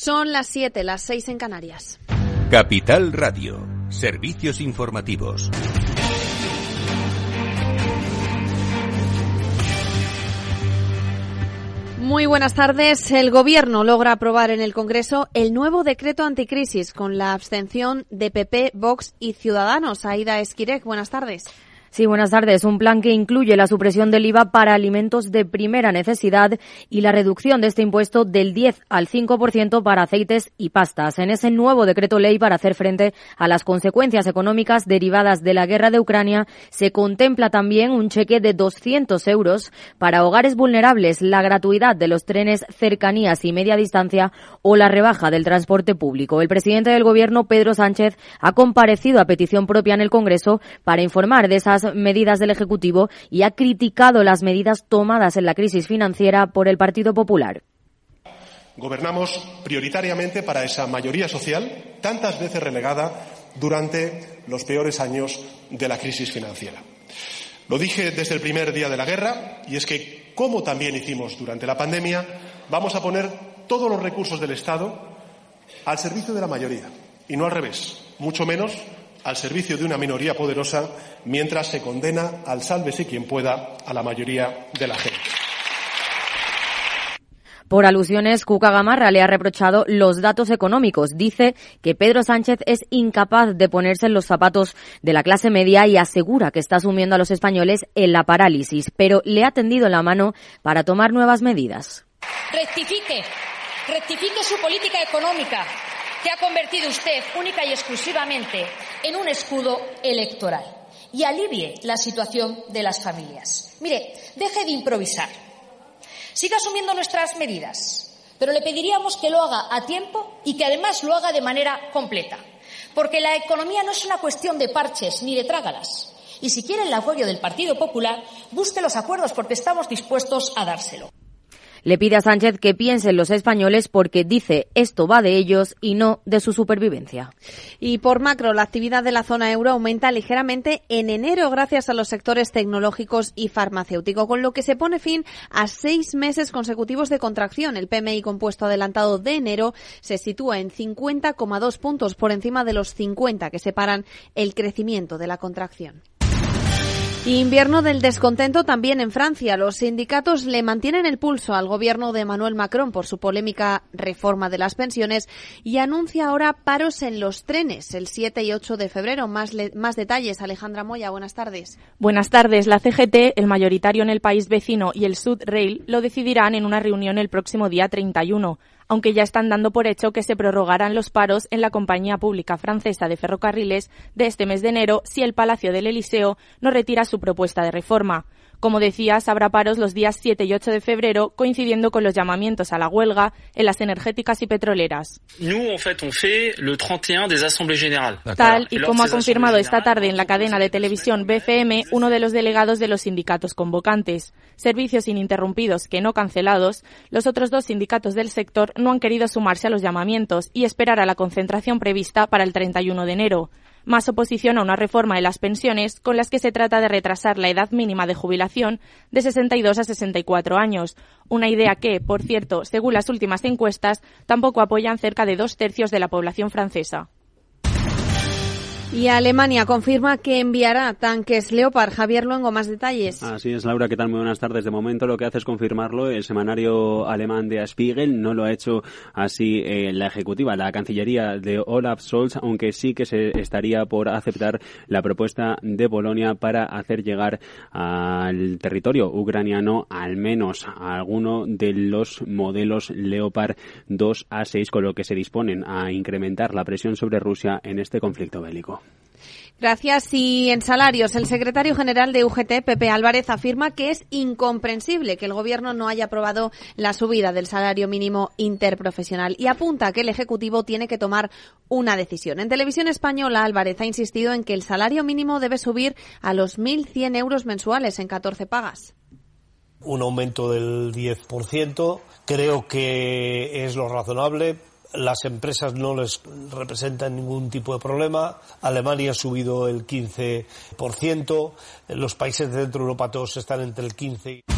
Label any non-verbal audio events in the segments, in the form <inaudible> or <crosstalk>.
Son las 7, las 6 en Canarias. Capital Radio, servicios informativos. Muy buenas tardes. El Gobierno logra aprobar en el Congreso el nuevo decreto anticrisis con la abstención de PP, Vox y Ciudadanos. Aida Esquirec, buenas tardes. Sí, buenas tardes. Un plan que incluye la supresión del IVA para alimentos de primera necesidad y la reducción de este impuesto del 10 al 5% para aceites y pastas. En ese nuevo decreto ley para hacer frente a las consecuencias económicas derivadas de la guerra de Ucrania, se contempla también un cheque de 200 euros para hogares vulnerables, la gratuidad de los trenes cercanías y media distancia o la rebaja del transporte público. El presidente del Gobierno, Pedro Sánchez, ha comparecido a petición propia en el Congreso para informar de esas medidas del Ejecutivo y ha criticado las medidas tomadas en la crisis financiera por el Partido Popular. Gobernamos prioritariamente para esa mayoría social, tantas veces relegada durante los peores años de la crisis financiera. Lo dije desde el primer día de la guerra y es que, como también hicimos durante la pandemia, vamos a poner todos los recursos del Estado al servicio de la mayoría y no al revés, mucho menos al servicio de una minoría poderosa mientras se condena al sálvese quien pueda a la mayoría de la gente. Por alusiones, Cuca Gamarra le ha reprochado los datos económicos. Dice que Pedro Sánchez es incapaz de ponerse en los zapatos de la clase media y asegura que está asumiendo a los españoles en la parálisis, pero le ha tendido la mano para tomar nuevas medidas. Rectifique, rectifique su política económica que ha convertido usted única y exclusivamente en un escudo electoral y alivie la situación de las familias. Mire, deje de improvisar. Siga asumiendo nuestras medidas, pero le pediríamos que lo haga a tiempo y que además lo haga de manera completa. Porque la economía no es una cuestión de parches ni de trágalas. Y si quiere el apoyo del Partido Popular, busque los acuerdos porque estamos dispuestos a dárselo. Le pide a Sánchez que piensen los españoles porque dice esto va de ellos y no de su supervivencia. Y por macro, la actividad de la zona euro aumenta ligeramente en enero gracias a los sectores tecnológicos y farmacéutico, con lo que se pone fin a seis meses consecutivos de contracción. El PMI compuesto adelantado de enero se sitúa en 50,2 puntos por encima de los 50 que separan el crecimiento de la contracción. Invierno del descontento también en Francia. Los sindicatos le mantienen el pulso al gobierno de Emmanuel Macron por su polémica reforma de las pensiones y anuncia ahora paros en los trenes el 7 y 8 de febrero. Más, más detalles, Alejandra Moya, buenas tardes. Buenas tardes. La CGT, el mayoritario en el país vecino y el Sud Rail lo decidirán en una reunión el próximo día 31 aunque ya están dando por hecho que se prorrogarán los paros en la compañía pública francesa de ferrocarriles de este mes de enero si el Palacio del Eliseo no retira su propuesta de reforma. Como decías, habrá paros los días 7 y 8 de febrero, coincidiendo con los llamamientos a la huelga en las energéticas y petroleras. Tal y como ha confirmado esta tarde en la cadena de televisión BFM uno de los delegados de los sindicatos convocantes. Servicios ininterrumpidos que no cancelados, los otros dos sindicatos del sector no han querido sumarse a los llamamientos y esperar a la concentración prevista para el 31 de enero más oposición a una reforma de las pensiones con las que se trata de retrasar la edad mínima de jubilación de 62 a 64 años, una idea que, por cierto, según las últimas encuestas, tampoco apoyan cerca de dos tercios de la población francesa. Y Alemania confirma que enviará tanques Leopard. Javier Luengo, más detalles. Así es, Laura, ¿qué tal? Muy buenas tardes. De momento lo que hace es confirmarlo el semanario alemán de Spiegel. No lo ha hecho así eh, la ejecutiva, la Cancillería de Olaf Scholz, aunque sí que se estaría por aceptar la propuesta de Polonia para hacer llegar al territorio ucraniano al menos alguno de los modelos Leopard 2 a 6, con lo que se disponen a incrementar la presión sobre Rusia en este conflicto bélico. Gracias. Y en salarios, el secretario general de UGT, Pepe Álvarez, afirma que es incomprensible que el Gobierno no haya aprobado la subida del salario mínimo interprofesional y apunta que el Ejecutivo tiene que tomar una decisión. En televisión española, Álvarez ha insistido en que el salario mínimo debe subir a los 1.100 euros mensuales en 14 pagas. Un aumento del 10%. Creo que es lo razonable las empresas no les representan ningún tipo de problema. Alemania ha subido el 15%. Los países de dentro de Europa todos están entre el 15 y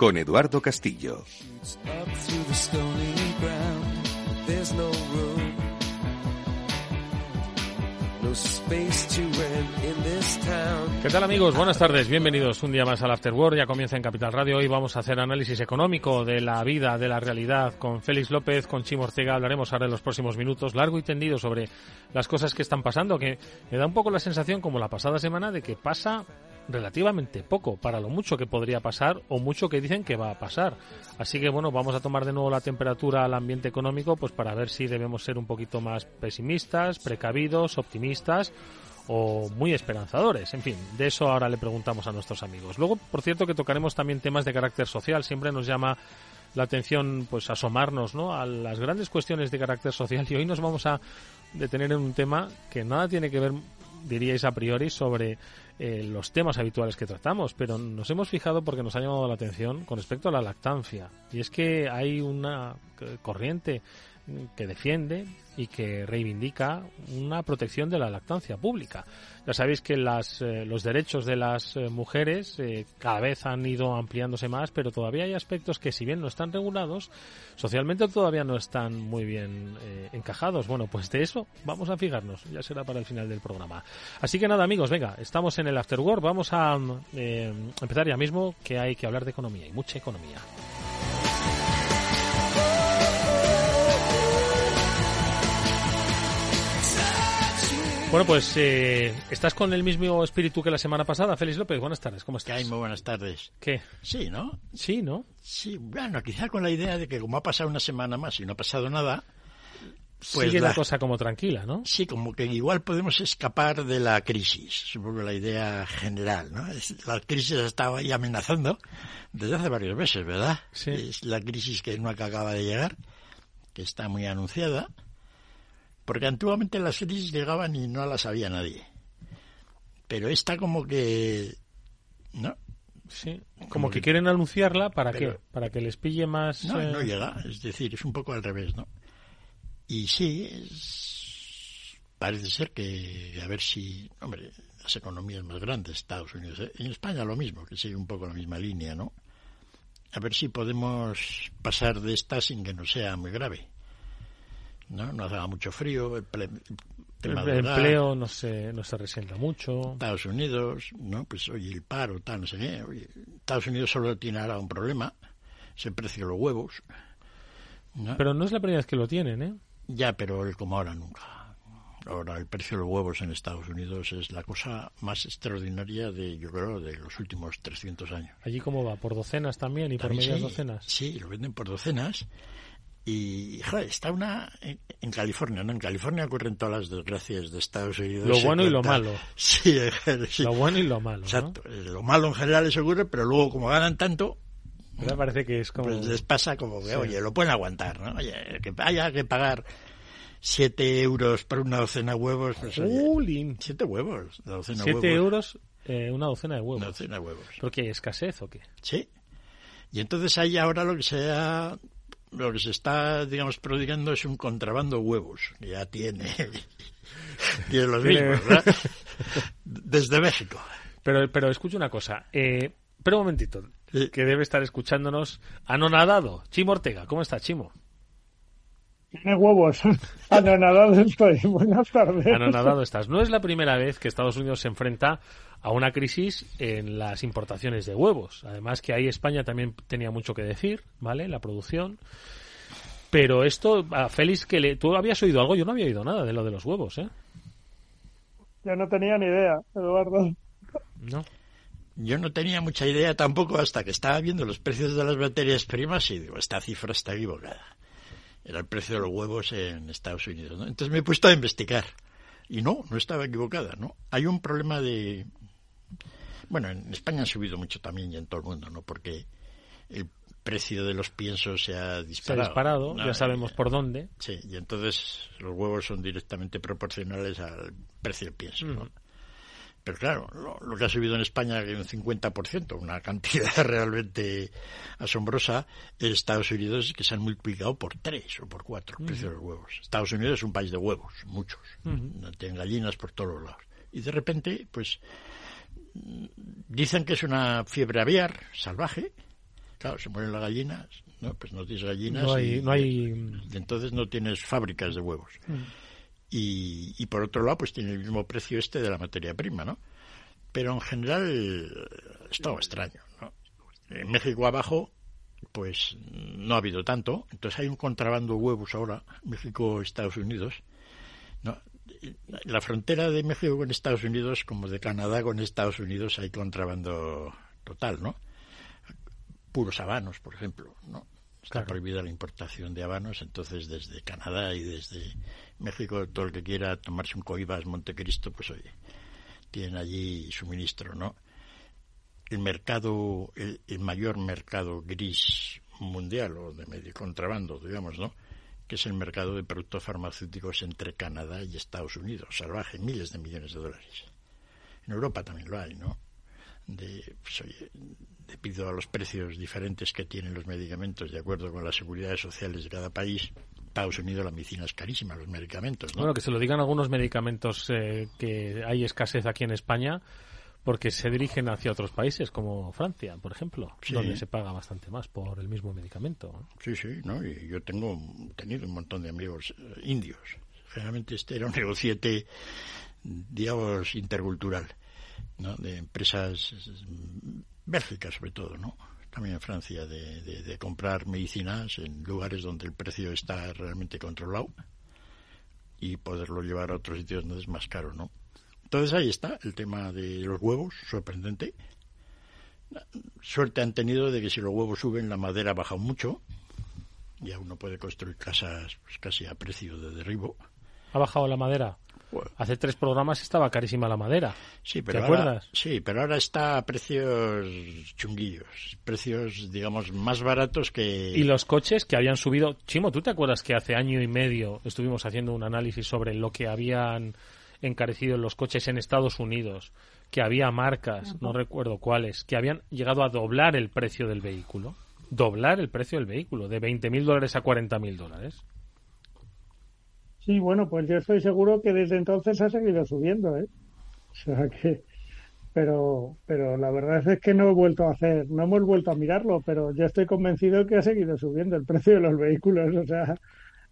con Eduardo Castillo. ¿Qué tal amigos? Buenas tardes, bienvenidos un día más al After Work. Ya comienza en Capital Radio. Hoy vamos a hacer análisis económico de la vida, de la realidad con Félix López, con Chimo Ortega. Hablaremos ahora en los próximos minutos, largo y tendido, sobre las cosas que están pasando, que me da un poco la sensación, como la pasada semana, de que pasa relativamente poco para lo mucho que podría pasar o mucho que dicen que va a pasar. Así que bueno, vamos a tomar de nuevo la temperatura al ambiente económico pues para ver si debemos ser un poquito más pesimistas, precavidos, optimistas o muy esperanzadores. En fin, de eso ahora le preguntamos a nuestros amigos. Luego, por cierto, que tocaremos también temas de carácter social. Siempre nos llama la atención pues asomarnos ¿no? a las grandes cuestiones de carácter social y hoy nos vamos a detener en un tema que nada tiene que ver diríais a priori sobre eh, los temas habituales que tratamos, pero nos hemos fijado porque nos ha llamado la atención con respecto a la lactancia. Y es que hay una corriente que defiende y que reivindica una protección de la lactancia pública. Ya sabéis que las, eh, los derechos de las eh, mujeres eh, cada vez han ido ampliándose más, pero todavía hay aspectos que si bien no están regulados, socialmente todavía no están muy bien encajados. Bueno, pues de eso vamos a fijarnos, ya será para el final del programa. Así que nada amigos, venga, estamos en el After Work, vamos a empezar ya mismo que hay que hablar de economía y mucha economía. Bueno, pues eh, estás con el mismo espíritu que la semana pasada, Félix López. Buenas tardes, ¿cómo estás? Muy buenas tardes. ¿Qué? Sí, ¿no? Sí, ¿no? Sí, bueno, quizá con la idea de que como ha pasado una semana más y no ha pasado nada, pues sigue la, cosa como tranquila, ¿no? Sí, como que igual podemos escapar de la crisis, supongo la idea general, ¿no? La crisis estaba ahí amenazando desde hace varios meses, ¿verdad? Sí. Es la crisis que no acaba de llegar, que está muy anunciada porque antiguamente las crisis llegaban y no las sabía nadie. Pero esta como que... ¿No? Sí, como, que, quieren anunciarla, ¿para qué? Para que les pille más... No, no eh, llega, es decir, es un poco al revés, ¿no? Y sí, parece ser que, a ver si, hombre, las economías más grandes, Estados Unidos, ¿eh? en España lo mismo, que sigue un poco la misma línea, ¿no? A ver si podemos pasar de esta sin que no sea muy grave. ¿No? No mucho frío, el, empleo no se, no se resienta mucho. Estados Unidos, ¿no? Pues oye, el paro, tal, no sé qué. Estados Unidos solo tiene ahora un problema, es el precio de los huevos. Pero no es la primera vez que lo tienen, ¿eh? Ya, pero como ahora nunca. Ahora el precio de los huevos en Estados Unidos es la cosa más extraordinaria de, yo creo, de los últimos 300 años. ¿Allí cómo va? ¿Por docenas también y por medias docenas? Sí, lo venden por docenas y joder, está una en, California, ¿no? En California ocurren todas las desgracias de Estados Unidos. Lo bueno y lo malo. <laughs> Sí, sí, Lo bueno y lo malo. Exacto. Lo malo en general les ocurre, pero luego como ganan tanto, me parece que es como... Pues les pasa como que, oye, lo pueden aguantar, ¿no? Oye, que haya que pagar 7 euros por una docena de huevos. Pues, oye, siete huevos, docena huevos. euros eh, una docena de huevos. Una docena de huevos. ¿Porque hay escasez o qué? Sí. Y entonces hay ahora lo que se ha lo que se está, digamos, prodigando es un contrabando de huevos. Ya tiene, <laughs> tiene los mismos, ¿verdad? Desde México. Pero, pero escucha una cosa. Eh, pero un momentito, que debe estar escuchándonos anonadado. Chimo Ortega, ¿cómo está, Chimo? Tiene huevos. <laughs> Anonadado estoy. <laughs> Buenas tardes. Anonadado estás. No es la primera vez que Estados Unidos se enfrenta a una crisis en las importaciones de huevos. Además que ahí España también tenía mucho que decir, ¿vale? La producción. Pero esto, a Félix, que le, tú habías oído algo, yo no había oído nada de lo de los huevos, ¿eh? Yo no tenía ni idea, Eduardo. No. Yo no tenía mucha idea tampoco hasta que estaba viendo los precios de las materias primas y digo, esta cifra está equivocada. Era el precio de los huevos en Estados Unidos. ¿no? Entonces me he puesto a investigar. Y no, no estaba equivocada, ¿no? Hay un problema de... Bueno, en España ha subido mucho también y en todo el mundo, ¿no? Porque el precio de los piensos se ha disparado. Se ha disparado, ya sabemos por dónde. Sí, y entonces los huevos son directamente proporcionales al precio del pienso, ¿no? Pero claro, lo, que ha subido en España es un 50%, una cantidad <laughs> realmente asombrosa. En Estados Unidos es que se han multiplicado por tres o por cuatro el precio de los huevos. Estados Unidos es un país de huevos, muchos. Tienen gallinas por todos los lados. Y de repente, pues, dicen que es una fiebre aviar salvaje. Claro, se mueren las gallinas, ¿no? Pues no tienes gallinas. No hay... y, no hay... entonces no tienes fábricas de huevos. Y, por otro lado, pues tiene el mismo precio este de la materia prima, ¿no? Pero en general es todo extraño, ¿no? En México abajo, pues no ha habido tanto. Entonces hay un contrabando de huevos ahora, México-Estados Unidos. ¿no? La frontera de México con Estados Unidos, como de Canadá con Estados Unidos, hay contrabando total, ¿no? Puros habanos, por ejemplo, ¿no? Está prohibida la importación de habanos, entonces desde Canadá y desde México, todo el que quiera tomarse un coibas Montecristo, pues oye, tienen allí suministro, ¿no? El mercado, el, mayor mercado gris mundial o de medio contrabando, digamos, ¿no? Que es el mercado de productos farmacéuticos entre Canadá y Estados Unidos, salvaje, miles de millones de dólares. En Europa también lo hay, ¿no? De, pues, oye, debido a los precios diferentes que tienen los medicamentos de acuerdo con las seguridades sociales de cada país, Estados Unidos la medicina es carísima, los medicamentos. ¿no? Bueno, que se lo digan algunos medicamentos eh, que hay escasez aquí en España porque se dirigen hacia otros países como Francia, por ejemplo, donde se paga bastante más por el mismo medicamento. Sí, sí, ¿no? y yo tengo tenido un montón de amigos eh, indios. Generalmente este era un <laughs> negociete, digamos, intercultural, ¿no? de empresas Bélgica sobre todo, ¿no? También en Francia, de, comprar medicinas en lugares donde el precio está realmente controlado y poderlo llevar a otros sitios donde es más caro, ¿no? Entonces ahí está el tema de los huevos, sorprendente. Suerte han tenido de que si los huevos suben, la madera baja mucho. Ya uno puede construir casas pues, casi a precio de derribo. ¿Ha bajado la madera? Hace tres programas estaba carísima la madera. Sí, pero ¿Te ahora, acuerdas? Sí, pero ahora está a precios chunguillos, precios, digamos, más baratos que... Y los coches que habían subido... Chimo, ¿tú te acuerdas que hace año y medio estuvimos haciendo un análisis sobre lo que habían encarecido los coches en Estados Unidos? Que había marcas, no recuerdo cuáles, que habían llegado a doblar el precio del vehículo. Doblar el precio del vehículo, de 20.000 dólares a 40.000 dólares. Sí, bueno, pues yo estoy seguro que desde entonces ha seguido subiendo, ¿eh? O sea que, pero, pero la verdad es que no he vuelto a hacer, no hemos vuelto a mirarlo, pero yo estoy convencido que ha seguido subiendo el precio de los vehículos, o sea,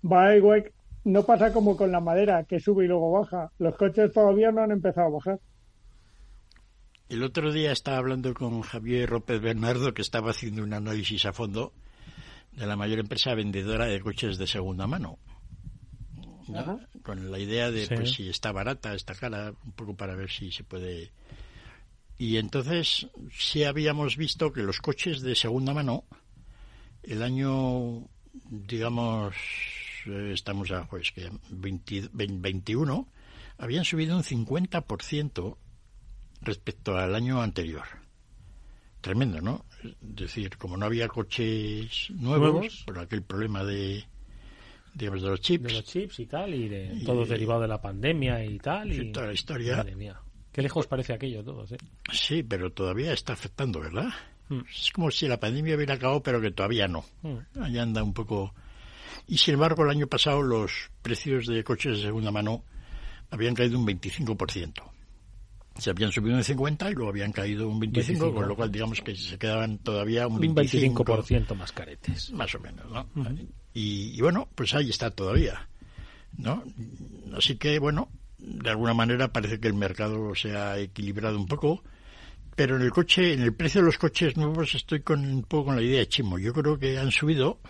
va igual, no pasa como con la madera, que sube y luego baja, los coches todavía no han empezado a bajar. El otro día estaba hablando con Javier López Bernardo, que estaba haciendo un análisis a fondo de la mayor empresa vendedora de coches de segunda mano. Con la idea de pues si está barata, está cara, un poco para ver si se puede. Y entonces sí habíamos visto que los coches de segunda mano, el año, digamos, estamos a pues que 21, habían subido un 50% respecto al año anterior. Tremendo, ¿no? Es decir, como no había coches nuevos. por aquel problema de, digamos, de los chips. De los chips y tal, y de todo derivado de la pandemia y tal. y toda la historia. Madre mía. Qué lejos parece aquello todo, ¿sí? Sí, pero todavía está afectando, ¿verdad? Hmm. Es como si la pandemia hubiera acabado, pero que todavía no. Hmm. Ahí anda un poco. Y sin embargo, el año pasado los precios de coches de segunda mano habían caído un 25%. Se habían subido un 50 y luego habían caído un 25, con lo cual digamos que se quedaban todavía un 25%, 25 más caretes. Más o menos, ¿no? y, bueno, pues ahí está todavía, ¿no? Así que, bueno, de alguna manera parece que el mercado se ha equilibrado un poco, pero en el coche, en el precio de los coches nuevos estoy con un poco con la idea de Chimo. Yo creo que han subido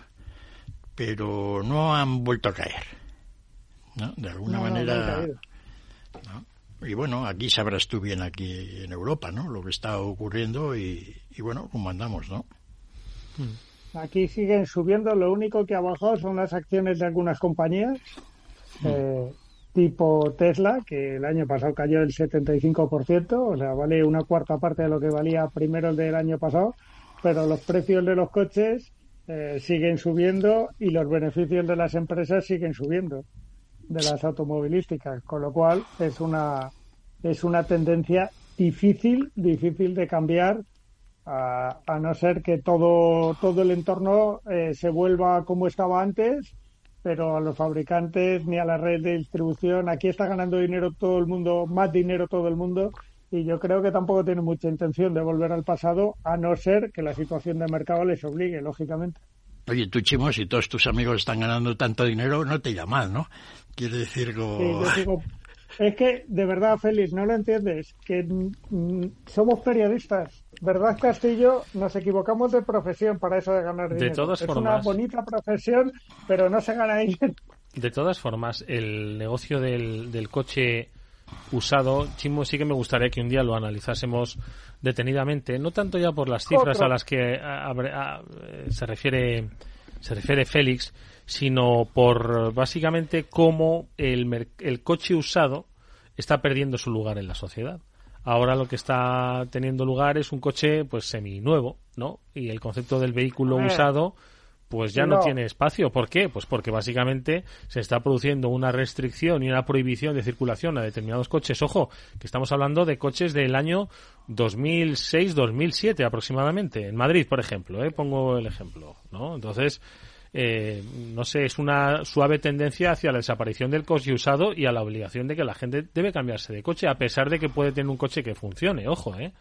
pero no han vuelto a caer. ¿no? De alguna manera. y bueno, aquí sabrás tú bien aquí en Europa, ¿no? Lo que está ocurriendo y, bueno, cómo andamos, ¿no? Aquí siguen subiendo, lo único que ha bajado son las acciones de algunas compañías, mm. eh, tipo Tesla, que el año pasado cayó el 75%, o sea, vale una cuarta parte de lo que valía primero el del año pasado, pero los precios de los coches eh, siguen subiendo y los beneficios de las empresas siguen subiendo, de las automovilísticas, con lo cual es una, es una tendencia difícil, difícil de cambiar a, no ser que todo, todo el entorno eh, se vuelva como estaba antes, pero a los fabricantes ni a la red de distribución, aquí está ganando dinero todo el mundo, más dinero todo el mundo, y yo creo que tampoco tiene mucha intención de volver al pasado, a no ser que la situación de mercado les obligue, lógicamente. Oye, tú, Chimo, si todos tus amigos están ganando tanto dinero, no te llaman, ¿no? Quiere decir que... <laughs> Es que, de verdad, Félix, no lo entiendes, que mm, somos periodistas. ¿Verdad, Castillo? Nos equivocamos de profesión para eso de ganar dinero. De todas es una bonita profesión, pero no se gana dinero. De todas formas, el negocio del, del coche usado, Chimo, sí que me gustaría que un día lo analizásemos detenidamente, no tanto ya por las cifras a las que se refiere se refiere Félix, sino por básicamente cómo el, el coche usado está perdiendo su lugar en la sociedad. Ahora lo que está teniendo lugar es un coche pues seminuevo, ¿no? Y el concepto del vehículo usado pues ya no. tiene espacio. ¿Por qué? Pues porque básicamente se está produciendo una restricción y una prohibición de circulación a determinados coches. Ojo, que estamos hablando de coches del año 2006-2007 aproximadamente. En Madrid, por ejemplo, ¿eh? pongo el ejemplo, ¿no? Entonces, eh, no sé, es una suave tendencia hacia la desaparición del coche usado y a la obligación de que la gente debe cambiarse de coche, a pesar de que puede tener un coche que funcione, ojo, ¿eh?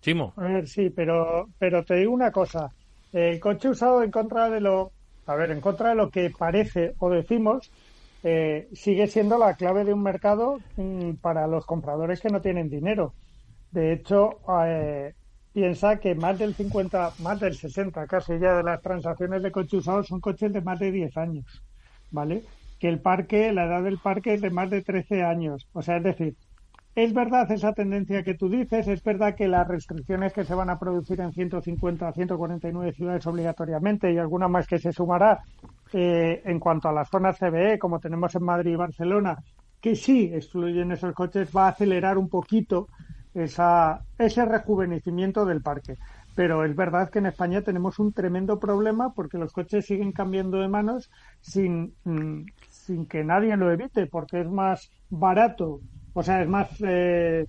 Chimo. A ver, sí, pero, pero te digo una cosa. El coche usado en contra de lo, a ver, en contra de lo que parece o decimos, eh, sigue siendo la clave de un mercado mm, para los compradores que no tienen dinero. De hecho, eh, piensa que más del 50, más del 60 casi ya de las transacciones de coches usados son coches de más de 10 años, ¿vale? Que el parque, la edad del parque es de más de 13 años. O sea, es decir, es verdad esa tendencia que tú dices, es verdad que las restricciones que se van a producir en 150 a 149 ciudades obligatoriamente y alguna más que se sumará eh, en cuanto a las zonas CBE, como tenemos en Madrid y Barcelona, que sí excluyen esos coches, va a acelerar un poquito esa, ese rejuvenecimiento del parque. Pero es verdad que en España tenemos un tremendo problema porque los coches siguen cambiando de manos sin, mm, sin que nadie lo evite, porque es más barato, o sea, es más, eh,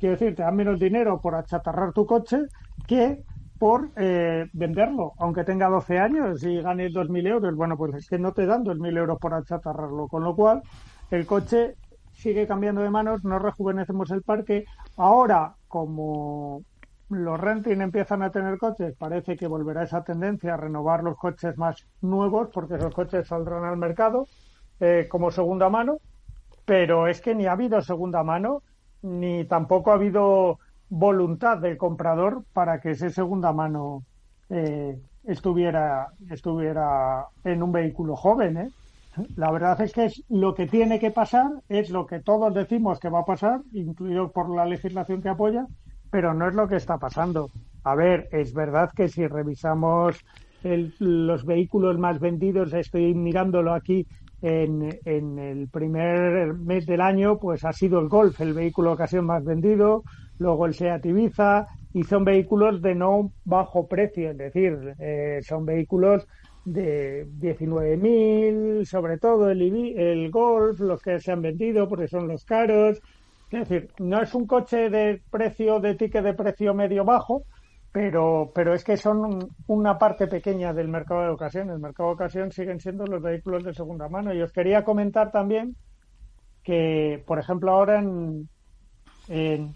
quiero decir, te da menos dinero por achatarrar tu coche que por eh, venderlo, aunque tenga 12 años y gane 2.000 euros. Bueno, pues es que no te dan 2.000 euros por achatarrarlo, con lo cual el coche sigue cambiando de manos, no rejuvenecemos el parque. Ahora, como los renting empiezan a tener coches, parece que volverá esa tendencia a renovar los coches más nuevos, porque esos coches saldrán al mercado eh, como segunda mano, pero es que ni ha habido segunda mano, ni tampoco ha habido voluntad del comprador para que ese segunda mano eh, estuviera, estuviera en un vehículo joven, ¿eh? La verdad es que es lo que tiene que pasar, es lo que todos decimos que va a pasar, incluido por la legislación que apoya, pero no es lo que está pasando. A ver, es verdad que si revisamos los vehículos más vendidos, estoy mirándolo aquí en, en, el primer mes del año, pues ha sido el Golf, el vehículo de ocasión más vendido, luego el Seat Ibiza, y son vehículos de no bajo precio, es decir, eh, son vehículos de 19.000, sobre todo el, el Golf, los que se han vendido porque son los caros. Es decir, no es un coche de precio, de ticket de precio medio bajo, pero, pero es que son una parte pequeña del mercado de ocasión. El mercado de ocasión siguen siendo los vehículos de segunda mano. Y os quería comentar también que, por ejemplo, ahora en, en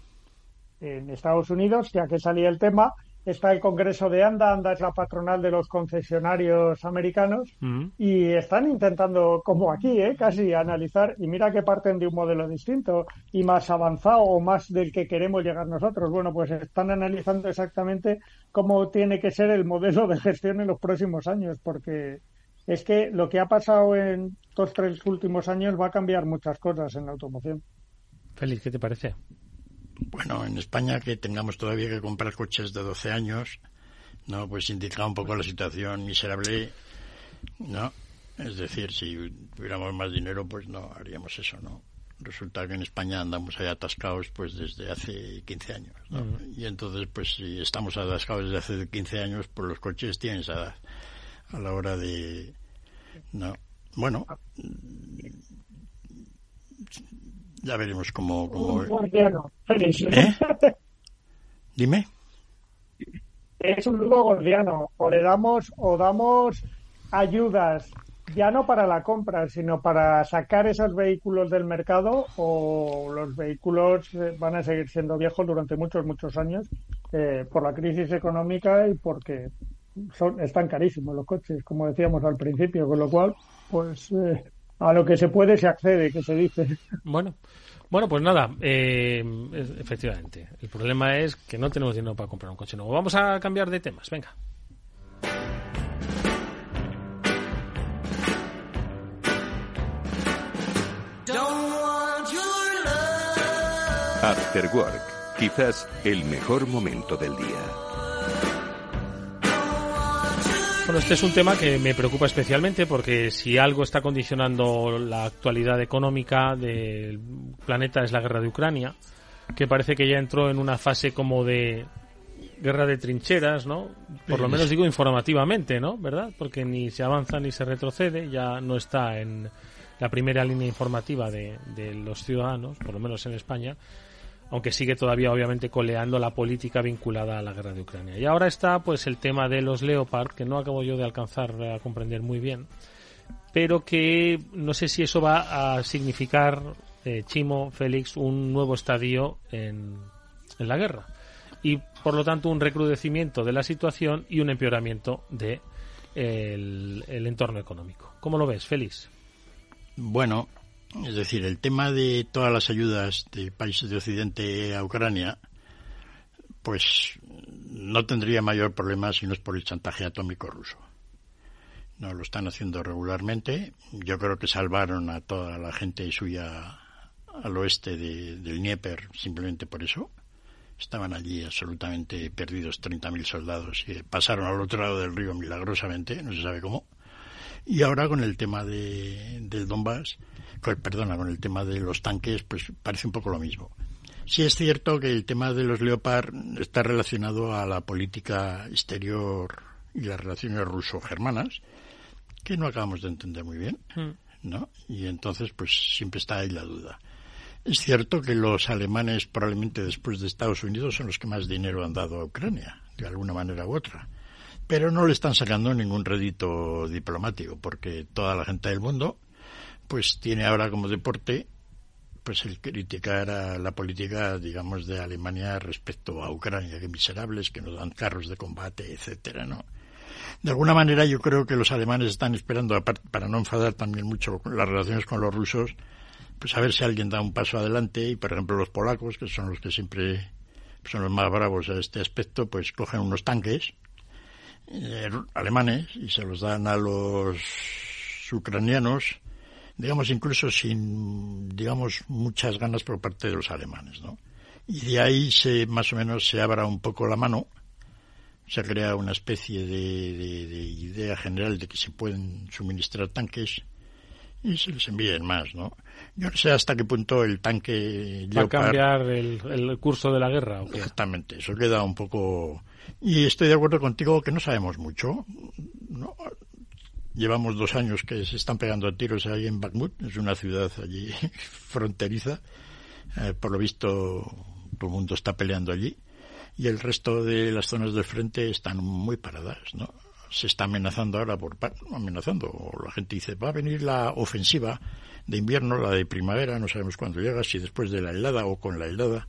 Estados Unidos, ya que salía el tema, está el Congreso de ANDA, ANDA es la patronal de los concesionarios americanos, mm. y están intentando, como aquí, ¿eh? casi analizar, y mira que parten de un modelo distinto y más avanzado o más del que queremos llegar nosotros. Bueno, pues están analizando exactamente cómo tiene que ser el modelo de gestión en los próximos años, porque es que lo que ha pasado en estos tres últimos años va a cambiar muchas cosas en la automoción. Félix, ¿qué te parece? Bueno, en España que tengamos todavía que comprar coches de 12 años, no, pues indica un poco la situación miserable, ¿no? Es decir, si tuviéramos más dinero, pues no haríamos eso, ¿no? Resulta que en España andamos ahí atascados pues desde hace 15 años, ¿no? Y entonces, pues si estamos atascados desde hace 15 años, pues los coches tienen esa edad a la hora de... No. Bueno, ya veremos cómo... cómo... ¿Eh? <laughs> Dime. Es un lujo gordiano. O le damos, o damos ayudas ya no para la compra, sino para sacar esos vehículos del mercado o los vehículos eh, van a seguir siendo viejos durante muchos, muchos años eh, por la crisis económica y porque son, están carísimos los coches, como decíamos al principio, con lo cual, pues eh, a lo que se puede se accede, que se dice. Bueno, bueno, pues nada, eh, efectivamente. El problema es que no tenemos dinero para comprar un coche nuevo. Vamos a cambiar de temas, venga. After Work, quizás el mejor momento del día. Bueno, este es un tema que me preocupa especialmente porque si algo está condicionando la actualidad económica del planeta es la guerra de Ucrania, que parece que ya entró en una fase como de guerra de trincheras, ¿no? Por lo menos digo informativamente, ¿no? ¿Verdad? Porque ni se avanza ni se retrocede, ya no está en la primera línea informativa de, de los ciudadanos, por lo menos en España aunque sigue todavía obviamente coleando la política vinculada a la guerra de Ucrania. Y ahora está pues el tema de los Leopard, que no acabo yo de alcanzar a comprender muy bien, pero que no sé si eso va a significar, eh, Chimo, Félix, un nuevo estadio en, en la guerra. Y por lo tanto un recrudecimiento de la situación y un empeoramiento de el, el entorno económico. ¿Cómo lo ves, Félix? Bueno, es decir, el tema de todas las ayudas de países de Occidente a Ucrania, pues no tendría mayor problema si no es por el chantaje atómico ruso. No lo están haciendo regularmente. Yo creo que salvaron a toda la gente suya al oeste del Dnieper simplemente por eso. Estaban allí absolutamente perdidos 30.000 soldados y pasaron al otro lado del río milagrosamente, no se sabe cómo. Y ahora con el tema de, del Donbass, pues, perdona, con el tema de los tanques, pues parece un poco lo mismo. Sí es cierto que el tema de los Leopard está relacionado a la política exterior y las relaciones ruso-germanas, que no acabamos de entender muy bien, mm. ¿no? Y entonces, pues siempre está ahí la duda. Es cierto que los alemanes, probablemente después de Estados Unidos, son los que más dinero han dado a Ucrania, de alguna manera u otra. Pero no le están sacando ningún rédito diplomático, porque toda la gente del mundo pues tiene ahora como deporte pues el criticar a la política, digamos, de Alemania respecto a Ucrania, que miserables, que nos dan carros de combate, etcétera, ¿no? De alguna manera yo creo que los alemanes están esperando, para no enfadar también mucho las relaciones con los rusos, pues a ver si alguien da un paso adelante y, por ejemplo, los polacos, que son los que siempre son los más bravos a este aspecto, pues cogen unos tanques eh, alemanes y se los dan a los ucranianos digamos, incluso sin, digamos, muchas ganas por parte de los alemanes, ¿no? Y de ahí se, más o menos, se abra un poco la mano, se crea una especie de, idea general de que se pueden suministrar tanques y se les envíen más, ¿no? Yo no sé hasta qué punto el tanque va a cambiar el, el, curso de la guerra. ¿o Exactamente, eso queda un poco y estoy de acuerdo contigo que no sabemos mucho. ¿no? Llevamos dos años que se están pegando a tiros ahí en Bakhmut, es una ciudad allí <laughs> fronteriza. Eh, por lo visto, todo el mundo está peleando allí. Y el resto de las zonas del frente están muy paradas, ¿no? Se está amenazando ahora por amenazando. La gente dice, va a venir la ofensiva de invierno, la de primavera, no sabemos cuándo llega, si después de la helada o con la helada.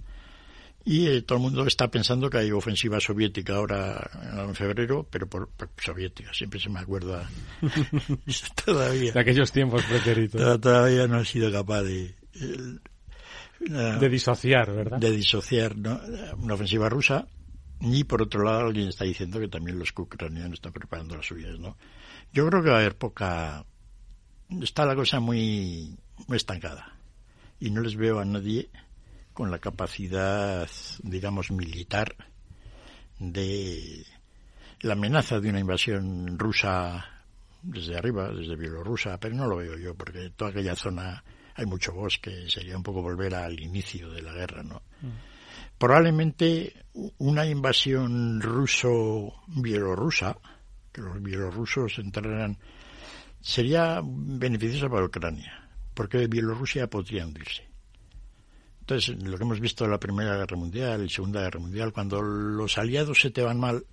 Y eh, todo el mundo está pensando que hay ofensiva soviética ahora en febrero, pero por, soviética, siempre se me acuerda <laughs> todavía. De aquellos tiempos pretéritos. Todavía no ha sido capaz de... de disociar, ¿verdad? De disociar ¿no? una ofensiva rusa. Y por otro lado, alguien está diciendo que también los ucranianos están preparando las suyas, ¿no? Yo creo que va a haber poca. Está la cosa muy, muy estancada. Y no les veo a nadie con la capacidad, digamos, militar de la amenaza de una invasión rusa desde arriba, desde Bielorrusia, pero no lo veo yo, porque toda aquella zona hay mucho bosque, sería un poco volver al inicio de la guerra, ¿no? Mm. Probablemente una invasión ruso-bielorrusa, que los bielorrusos entraran, sería beneficiosa para Ucrania, porque Bielorrusia podría hundirse. Entonces, lo que hemos visto en la Primera Guerra Mundial y Segunda Guerra Mundial, cuando los aliados se te van mal,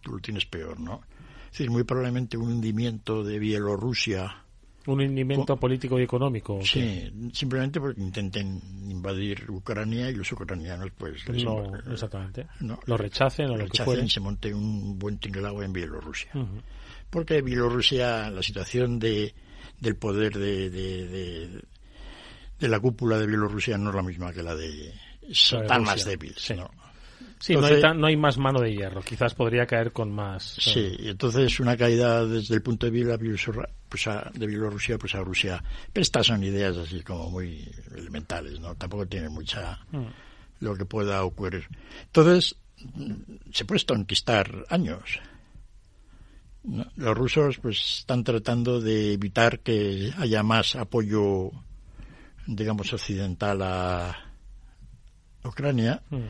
tú lo tienes peor, ¿no? Es decir, muy probablemente un hundimiento de Bielorrusia. Un hundimiento político y económico. Sí, simplemente porque intenten invadir Ucrania y los ucranianos, pues. No, exactamente. No, lo rechacen o lo, rechacen que y se monte un buen tinglado en Bielorrusia. Porque Bielorrusia, la situación de, del poder de, de, de, la cúpula de Bielorrusia no es la misma que la de. Está más débil. Sí. ¿no? Sí, no, hay más mano de hierro, quizás podría caer con más. Sí, y entonces una caída desde el punto de vista pues de Bielorrusia pues a Rusia. Pero estas son ideas así como muy elementales, ¿no? Tampoco tiene mucha mm. lo que pueda ocurrir. Entonces, se puede conquistar años. Los rusos pues están tratando de evitar que haya más apoyo, digamos, occidental a Ucrania. Mm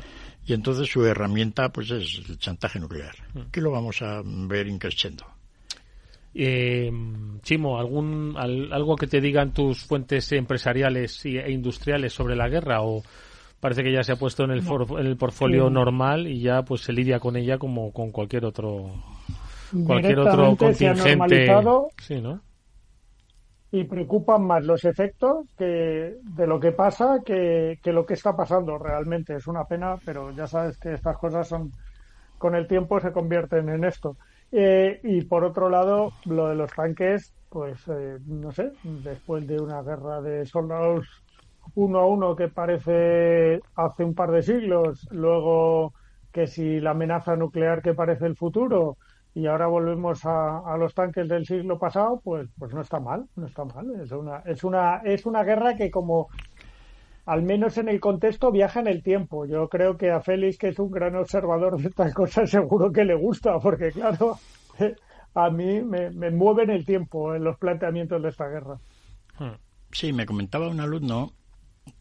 y entonces su herramienta pues es el chantaje nuclear, mm. que lo vamos a ver increciendo. Eh, Chimo, ¿algún, ¿algo que te digan tus fuentes empresariales e industriales sobre la guerra o parece que ya se ha puesto en el, en el portfolio normal y ya pues se lidia con ella como con cualquier otro cualquier otro contingente? Sí, ¿no? Y preocupan más los efectos que de lo que pasa que, que, lo que está pasando realmente. Es una pena, pero ya sabes que estas cosas son con el tiempo se convierten en esto. Eh, y por otro lado, lo de los tanques, pues eh, no sé, después de una guerra de soldados uno a uno que parece hace un par de siglos, luego que si la amenaza nuclear que parece el futuro, y ahora volvemos a, los tanques del siglo pasado, pues, pues no está mal, no está mal. Es una, es una, es una guerra que como al menos en el contexto viaja en el tiempo. Yo creo que a Félix, que es un gran observador de estas cosas, <laughs> seguro que le gusta, porque claro, <laughs> a mí me, me mueve en el tiempo en los planteamientos de esta guerra. Hmm. Sí, me comentaba un alumno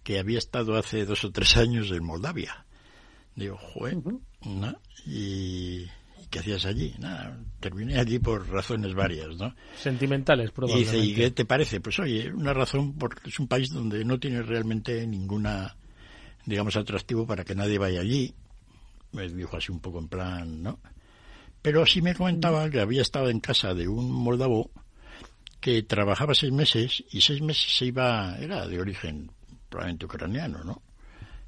que había estado hace dos o tres años en Moldavia. Digo, joder, ¿no? Y ¿qué hacías allí? Nada, terminé allí por razones varias, ¿no? Sentimentales, probablemente. Y dice, ¿y qué te parece? Pues oye, una razón, porque es un país donde no tiene realmente ninguna, digamos, atractivo para que nadie vaya allí. Me dijo así un poco en plan, ¿no? Pero sí me comentaba que había estado en casa de un moldavo que trabajaba seis meses y seis meses se iba, era de origen probablemente ucraniano, ¿no?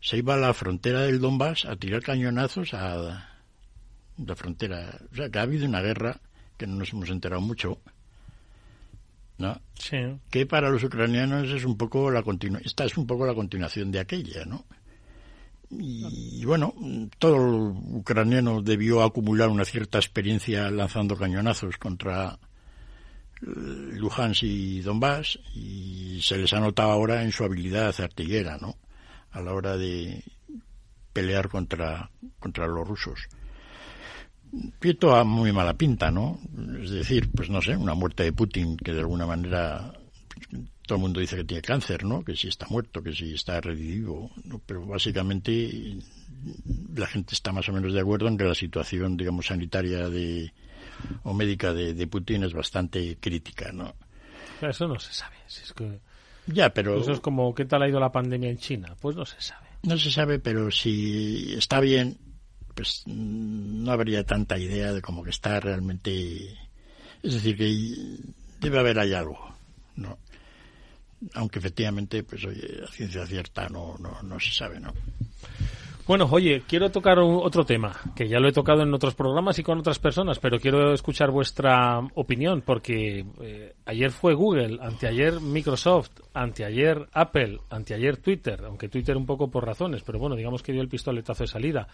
Se iba a la frontera del Donbass a tirar cañonazos a la frontera. O sea, que ha habido una guerra que no nos hemos enterado mucho, ¿no? Sí. Que para los ucranianos es un poco la continu esta es un poco la continuación de aquella, ¿no? Y, bueno, todo ucraniano debió acumular una cierta experiencia lanzando cañonazos contra eh, Luhansk y Donbass y se les ha notado ahora en su habilidad artillera, ¿no? A la hora de pelear contra, contra los rusos. Pieto a muy mala pinta, ¿no? Es decir, pues no sé, una muerte de Putin que de alguna manera todo el mundo dice que tiene cáncer, ¿no? Que si está muerto, que si está revivido, ¿no? pero básicamente la gente está más o menos de acuerdo en que la situación, digamos, sanitaria de o médica de, Putin es bastante crítica, ¿no? Eso no se sabe. es que... Ya, pero... Eso es como, ¿qué tal ha ido la pandemia en China? Pues no se sabe. No se sabe, pero si está bien, pues no habría tanta idea de cómo que está realmente. Es decir, que debe haber ahí algo, ¿no? Aunque efectivamente, pues oye, a ciencia cierta no, no, no se sabe, ¿no? Bueno, oye, quiero tocar otro tema, que ya lo he tocado en otros programas y con otras personas, pero quiero escuchar vuestra opinión, porque eh, ayer fue Google, anteayer Microsoft, anteayer Apple, anteayer Twitter, aunque Twitter un poco por razones, pero bueno, digamos que dio el pistoletazo de salida.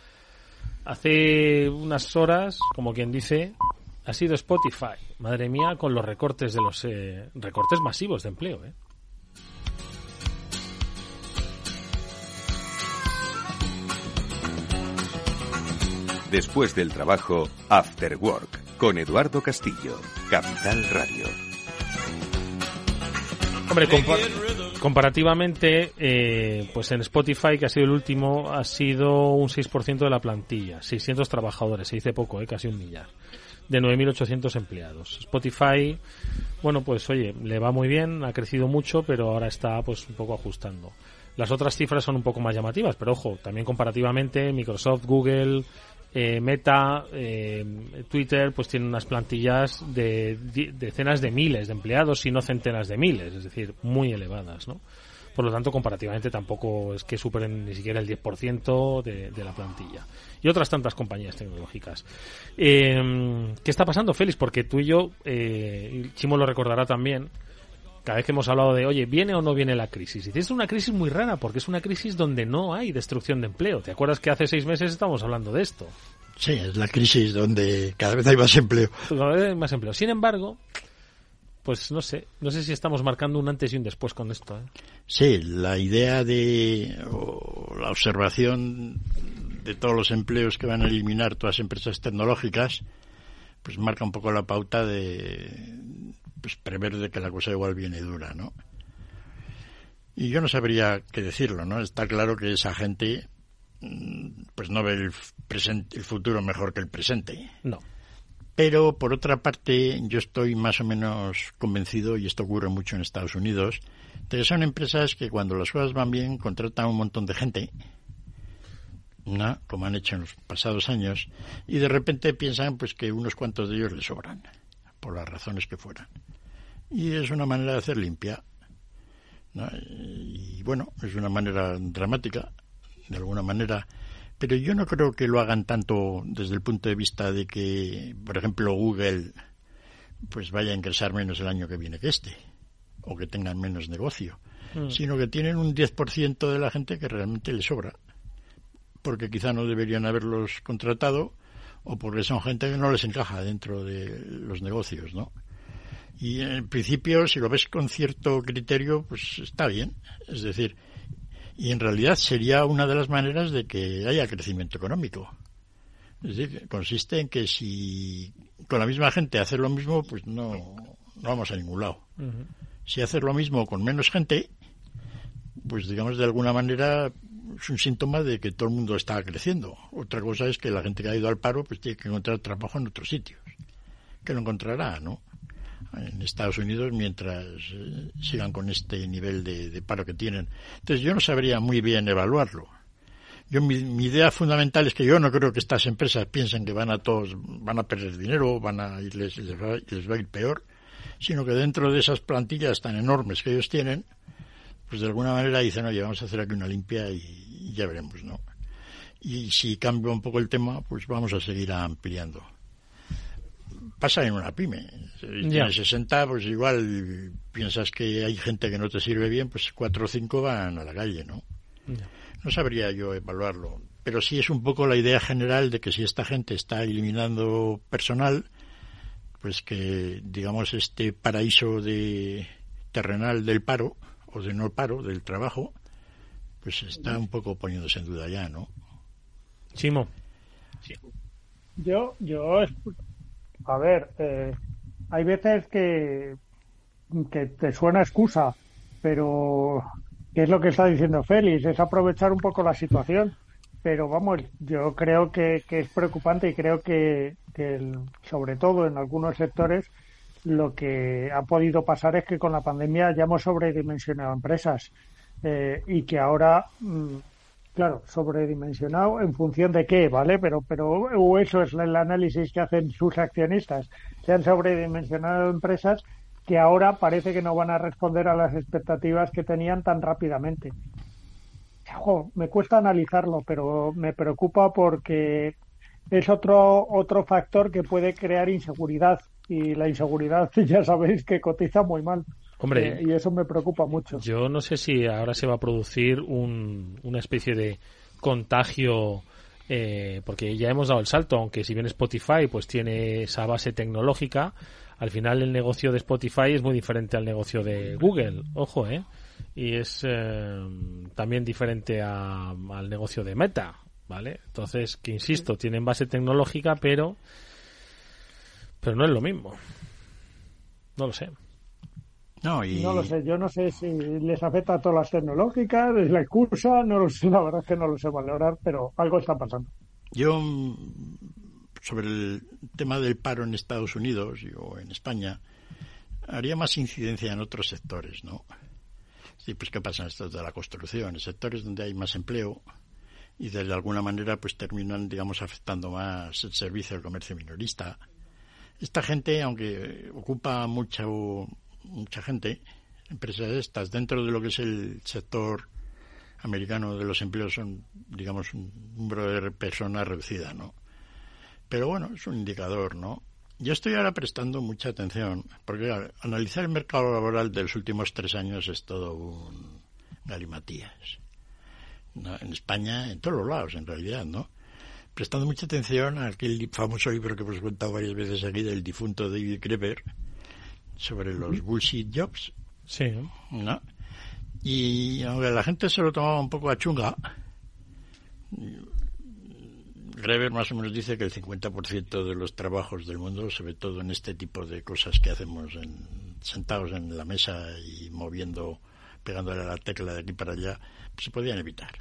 Hace unas horas, como quien dice, ha sido Spotify. Madre mía, con los recortes de los eh, recortes masivos de empleo. ¿eh? Después del trabajo, After Work, con Eduardo Castillo, Capital Radio. Hombre, comparativamente, eh, pues en Spotify, que ha sido el último, ha sido un 6% de la plantilla, 600 trabajadores, se dice poco, eh, casi un millar, de 9.800 empleados. Spotify, bueno, pues oye, le va muy bien, ha crecido mucho, pero ahora está pues un poco ajustando. Las otras cifras son un poco más llamativas, pero ojo, también comparativamente, Microsoft, Google, eh, Meta, eh, Twitter, pues tiene unas plantillas de, decenas de miles de empleados, si no centenas de miles, es decir, muy elevadas, ¿no? Por lo tanto, comparativamente tampoco es que superen ni siquiera el 10% de, de la plantilla. Y otras tantas compañías tecnológicas. Eh, ¿Qué está pasando, Félix? Porque tú y yo, eh, Chimo lo recordará también, cada vez que hemos hablado de, oye, ¿viene o no viene la crisis? Y es una crisis muy rara, porque es una crisis donde no hay destrucción de empleo. ¿Te acuerdas que hace seis meses estábamos hablando de esto? Sí, es la crisis donde cada vez hay más empleo. Cada vez hay más empleo. Sin embargo, pues no sé, no sé si estamos marcando un antes y un después con esto. ¿eh? Sí, la idea de, o la observación de todos los empleos que van a eliminar todas las empresas tecnológicas, pues marca un poco la pauta de, pues prever de que la cosa igual viene dura, ¿no? Y yo no sabría qué decirlo, ¿no? Está claro que esa gente mm, pues no ve el, presente, el futuro mejor que el presente. No. Pero por otra parte, yo estoy más o menos convencido, y esto ocurre mucho en Estados Unidos, de que son empresas que cuando las cosas van bien contratan a un montón de gente, ¿no? como han hecho en los pasados años, y de repente piensan pues que unos cuantos de ellos les sobran, por las razones que fueran y es una manera de hacer limpia. Y bueno, es una manera dramática, de alguna manera, pero yo no creo que lo hagan tanto desde el punto de vista de que, por ejemplo, Google pues vaya a ingresar menos el año que viene que este, o que tengan menos negocio, mm. sino que tienen un 10% de la gente que realmente les sobra, porque quizá no deberían haberlos contratado o porque son gente que no les encaja dentro de los negocios, ¿no? Y en principio, si lo ves con cierto criterio, pues está bien. Es decir, y en realidad sería una de las maneras de que haya crecimiento económico. Es decir, consiste en que si con la misma gente haces lo mismo, pues no, no vamos a ningún lado. Si haces lo mismo con menos gente, pues digamos de alguna manera es un síntoma de que todo el mundo está creciendo. Otra cosa es que la gente que ha ido al paro pues tiene que encontrar trabajo en otros sitios, que lo encontrará, ¿no? En Estados Unidos mientras eh, sigan con este nivel de, paro que tienen. Entonces yo no sabría muy bien evaluarlo. Yo mi, idea fundamental es que yo no creo que estas empresas piensen que van a todos van a perder dinero, van a irles les va, les va a ir peor, sino que dentro de esas plantillas tan enormes que ellos tienen, pues de alguna manera dicen, oye, vamos a hacer aquí una limpia y ya veremos, ¿no? Y si cambia un poco el tema, pues vamos a seguir ampliando pasa en una pyme. Si tienes 60, pues igual piensas que hay gente que no te sirve bien, pues cuatro o cinco van a la calle, ¿no? No sabría yo evaluarlo. Pero sí es un poco la idea general de que si esta gente está eliminando personal, pues que, digamos, este paraíso de terrenal del paro, o de no paro, del trabajo, pues está un poco poniéndose en duda ya, ¿no? Chimo. Yo, yo a ver, eh, hay veces que, que te suena excusa, pero ¿qué es lo que está diciendo Félix? Es aprovechar un poco la situación. Pero vamos, yo creo que, es preocupante y creo que, sobre todo en algunos sectores lo que ha podido pasar es que con la pandemia ya hemos sobredimensionado empresas eh, y que ahora mm, Claro, sobredimensionado en función de qué, ¿vale? Pero, pero eso es el análisis que hacen sus accionistas. Se han sobredimensionado empresas que ahora parece que no van a responder a las expectativas que tenían tan rápidamente. me cuesta analizarlo, pero me preocupa porque es otro, otro factor que puede crear inseguridad y la inseguridad <laughs> ya sabéis que cotiza muy mal. Hombre, eh, y eso me preocupa mucho. Yo no sé si ahora se va a producir una especie de contagio eh, porque ya hemos dado el salto, aunque si bien Spotify pues tiene esa base tecnológica, al final el negocio de Spotify es muy diferente al negocio de Google, ojo, ¿eh? Y es eh, también diferente al negocio de Meta, ¿vale? Entonces, que insisto, tienen base tecnológica, pero pero no es lo mismo. No lo sé. No, no lo sé, yo no sé si les afecta a todas las tecnológicas, la excusa, no lo sé, la verdad es que no lo sé valorar, pero algo está pasando. Yo, sobre el tema del paro en Estados Unidos o en España, haría más incidencia en otros sectores, ¿no? Sí, pues qué pasa en estos de la construcción, en sectores donde hay más empleo y de alguna manera pues terminan, digamos, afectando más el servicio del comercio minorista. Esta gente, aunque ocupa mucho mucha gente, empresas estas, dentro de lo que es el sector americano de los empleos son, digamos, un número de personas reducida, ¿no? Pero bueno, es un indicador, ¿no? Yo estoy ahora prestando mucha atención, porque analizar el mercado laboral de los últimos tres años es todo un galimatías. En España, en todos los lados, en realidad, ¿no? Prestando mucha atención a aquel famoso libro que hemos contado varias veces aquí del difunto David Kreber, sobre los bullshit jobs. Sí. ¿no? Y aunque la gente se lo tomaba un poco a chunga, Rever más o menos dice que el 50% de los trabajos del mundo, sobre todo en este tipo de cosas que hacemos en, sentados en la mesa y moviendo, pegándole a la tecla de aquí para allá, pues se podían evitar.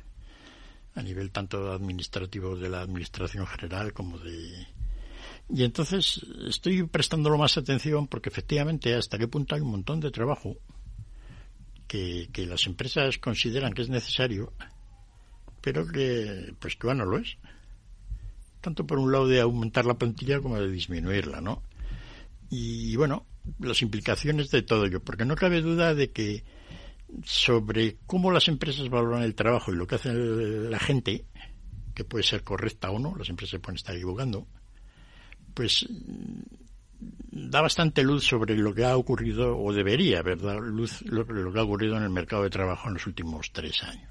A nivel tanto administrativo de la administración general como de y entonces estoy prestándolo más atención porque efectivamente hasta qué punto hay un montón de trabajo que, que las empresas consideran que es necesario, pero que pues que bueno lo es. Tanto por un lado de aumentar la plantilla como de disminuirla, ¿no? Y bueno, las implicaciones de todo ello, porque no cabe duda de que sobre cómo las empresas valoran el trabajo y lo que hace la gente, que puede ser correcta o no, las empresas pueden estar equivocando, pues da bastante luz sobre lo que ha ocurrido, o debería haber dado luz lo, que ha ocurrido en el mercado de trabajo en los últimos tres años.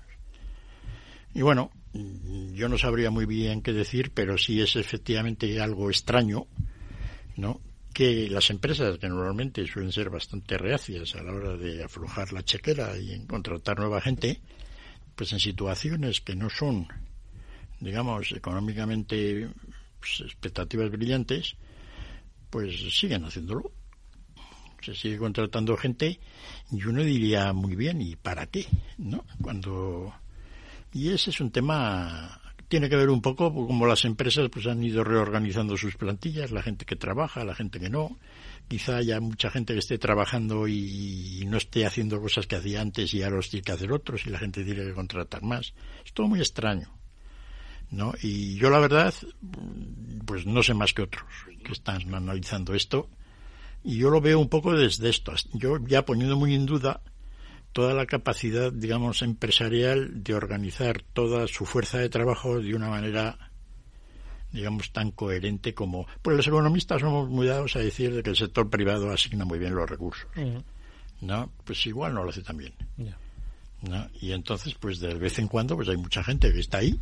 Y bueno, yo no sabría muy bien qué decir, pero sí es efectivamente algo extraño, ¿no? Que las empresas, que normalmente suelen ser bastante reacias a la hora de aflojar la chequera y contratar nueva gente, pues en situaciones que no son, digamos, económicamente pues, expectativas brillantes, pues siguen haciéndolo. Se sigue contratando gente y uno diría muy bien, ¿y para qué? ¿No? Cuando y ese es un tema tiene que ver un poco como las empresas pues han ido reorganizando sus plantillas, la gente que trabaja, la gente que no. Quizá haya mucha gente que esté trabajando y no esté haciendo cosas que hacía antes y ahora los tiene que hacer otros y la gente tiene que contratar más. Es todo muy extraño. ¿No? Y yo la verdad, pues no sé más que otros que están analizando esto y yo lo veo un poco desde esto. Yo ya poniendo muy en duda toda la capacidad, digamos, empresarial de organizar toda su fuerza de trabajo de una manera, digamos, tan coherente como... Pues los economistas somos muy dados a decir de que el sector privado asigna muy bien los recursos. ¿No? Pues igual no lo hace tan bien. ¿no? Y entonces, pues de vez en cuando, pues hay mucha gente que está ahí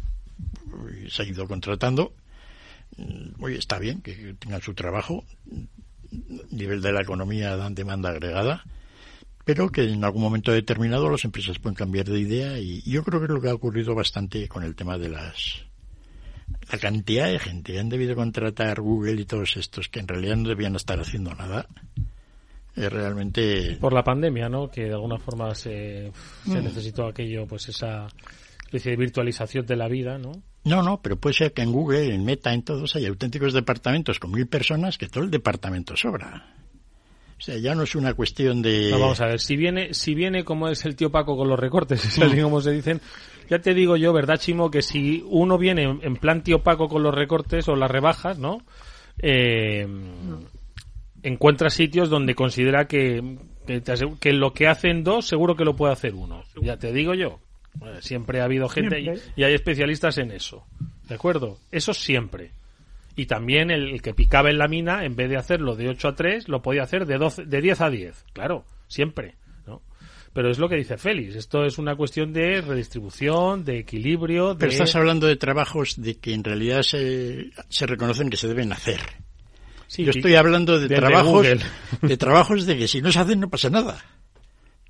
se ha ido contratando. Mm, oye, está bien que tengan su trabajo, nivel de la economía dan demanda agregada, pero que en algún momento determinado las empresas pueden cambiar de idea y, yo creo que es lo que ha ocurrido bastante con el tema de las la cantidad de gente que han debido contratar Google y todos estos que en realidad no debían estar haciendo nada es realmente por la pandemia no que de alguna forma se, se mm. necesitó aquello pues esa especie de virtualización de la vida, ¿no? No, no, pero puede ser que en Google, en Meta, en todos hay auténticos departamentos con mil personas que todo el departamento sobra. O sea, ya no es una cuestión de... vamos a ver, si viene, si viene como es el tío Paco con los recortes, <laughs> así como se dicen, ya te digo yo, ¿verdad, Chimo? Que si uno viene en plan tío Paco con los recortes o las rebajas, ¿no? Eh, encuentra sitios donde considera que, que, que, lo que hacen dos seguro que lo puede hacer uno. Ya te digo yo siempre ha habido gente y, hay especialistas en eso. ¿De acuerdo? Eso siempre. Y también el, que picaba en la mina, en vez de hacerlo de 8 a 3, lo podía hacer de, 12, de 10 a 10. Claro, siempre. ¿no? pero es lo que dice Félix. Esto es una cuestión de redistribución, de equilibrio. Pero estás hablando de trabajos de que en realidad se, se reconocen que se deben hacer. Yo estoy hablando de, trabajos de, trabajos de que si no se hacen no pasa nada.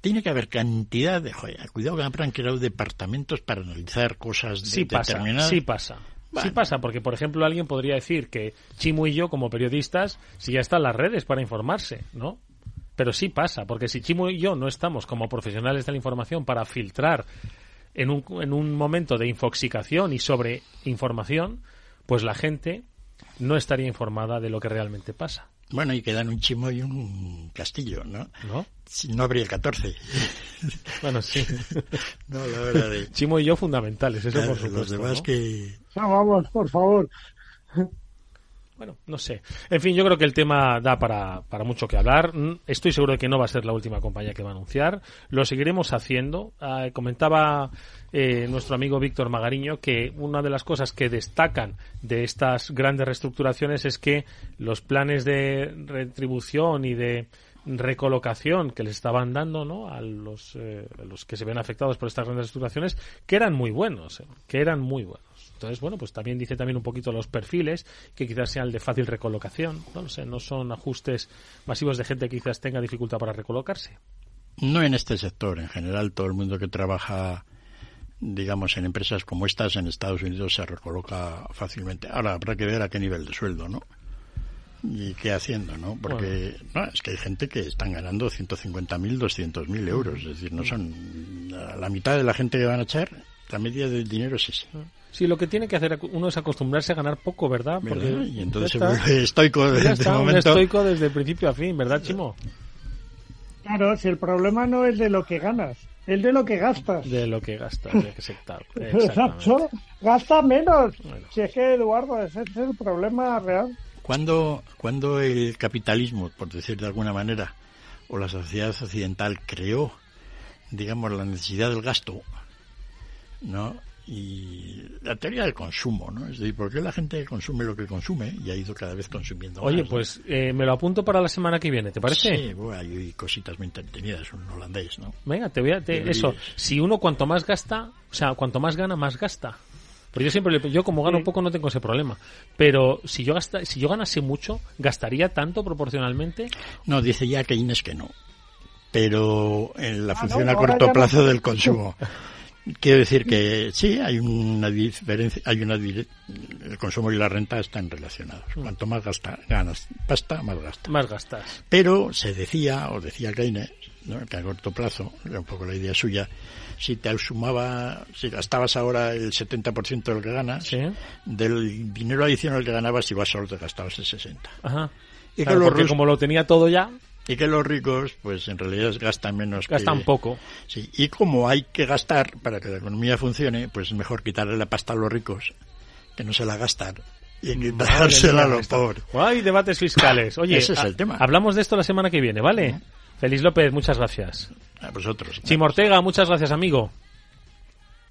Tiene que haber cantidad de... Joder, cuidado que habrán creado departamentos para analizar cosas sí determinadas. Pasa, sí pasa. Sí pasa, porque por ejemplo alguien podría decir que Chimo y yo como periodistas, si ya están las redes para informarse, ¿no? Pero sí pasa, porque si Chimo y yo no estamos como profesionales de la información para filtrar en un, en un momento de infoxicación y sobre información, pues la gente no estaría informada de lo que realmente pasa. Bueno, y quedan un Chimo y un Castillo, ¿no? ¿No? No habría 14. Bueno, sí. <laughs> no, la verdad. Chimo y yo fundamentales, eso por supuesto. Los demás que... vamos, por favor. Bueno, no sé. En fin, yo creo que el tema da para, para mucho que hablar. Mm, estoy seguro de que no va a ser la última compañía que va a anunciar. Lo seguiremos haciendo. Ah, comentaba eh, nuestro amigo Víctor Magariño que una de las cosas que destacan de estas grandes reestructuraciones es que los planes de retribución y de recolocación que les estaban dando ¿no? a, los, eh, los que se ven afectados por estas grandes reestructuraciones que eran muy buenos, eh, que eran muy buenos. Entonces, bueno, pues también dice también un poquito los perfiles, que quizás sean de fácil recolocación, no sé, no son ajustes masivos de gente que quizás tenga dificultad para recolocarse. No en este sector, en general todo el mundo que trabaja digamos, en empresas como estas en Estados Unidos se recoloca fácilmente. Ahora habrá que ver a qué nivel de sueldo, ¿no? Y qué haciendo, ¿no? Porque no, es que hay gente que están ganando 150.000, 200.000 euros. Es decir, no son la mitad de la gente que van a echar, la media del dinero es ese. Sí, lo que tiene que hacer uno es acostumbrarse a ganar poco, ¿verdad? Porque Y entonces se vuelve estoico desde el momento. estoico desde el principio a fin, ¿verdad, Chimo? Claro, si el problema no es de lo que ganas, es de lo que gastas. De lo que gastas, <laughs> Exacto. Gasta menos. Si es que, Eduardo, ese es el problema real. Cuando, cuando el capitalismo, por decir de alguna manera, o la sociedad occidental creó, digamos, la necesidad del gasto, ¿no? Y la teoría del consumo, ¿no? Es decir, ¿por qué la gente consume lo que consume y ha ido cada vez consumiendo Oye, pues eh, me lo apunto para la semana que viene, ¿te parece? Sí, bueno, hay cositas muy entretenidas, un holandés, ¿no? Venga, te voy a... eso, si uno cuanto más gasta, o sea, cuanto más gana, más gasta. Pero yo siempre, yo como gano poco no tengo ese problema. Pero si yo gasta, si yo ganase mucho, ¿gastaría tanto proporcionalmente? No, dice ya Keynes que no. Pero en la ah, función a corto plazo del consumo. <laughs> Quiero decir que sí, hay una diferencia, hay una el consumo y la renta están relacionados. Cuanto más gasta, ganas pasta, más gastas. Más gastas. Pero se decía, o decía Keynes, que a corto plazo, era un poco la idea suya, si te sumaba, si gastabas ahora el 70% de lo que ganas, del dinero adicional que ganabas, igual solo te gastabas el 60%. Ajá. Y porque como lo tenía todo ya, y que los ricos, pues en realidad gastan menos. Gastan poco. Sí, y como hay que gastar para que la economía funcione, pues es mejor quitarle la pasta a los ricos, que no se la gastan, y quitársela a los pobres. Hay debates fiscales. Oye, ese es el tema. Hablamos de esto la semana que viene, ¿vale? Feliz López, muchas gracias. A vosotros. Chimortega, muchas gracias, amigo.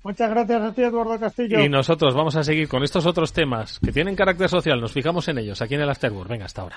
Muchas gracias a ti, Eduardo Castillo. Y nosotros vamos a seguir con estos otros temas que tienen carácter social. Nos fijamos en ellos aquí en el Afterworld. Venga, hasta ahora.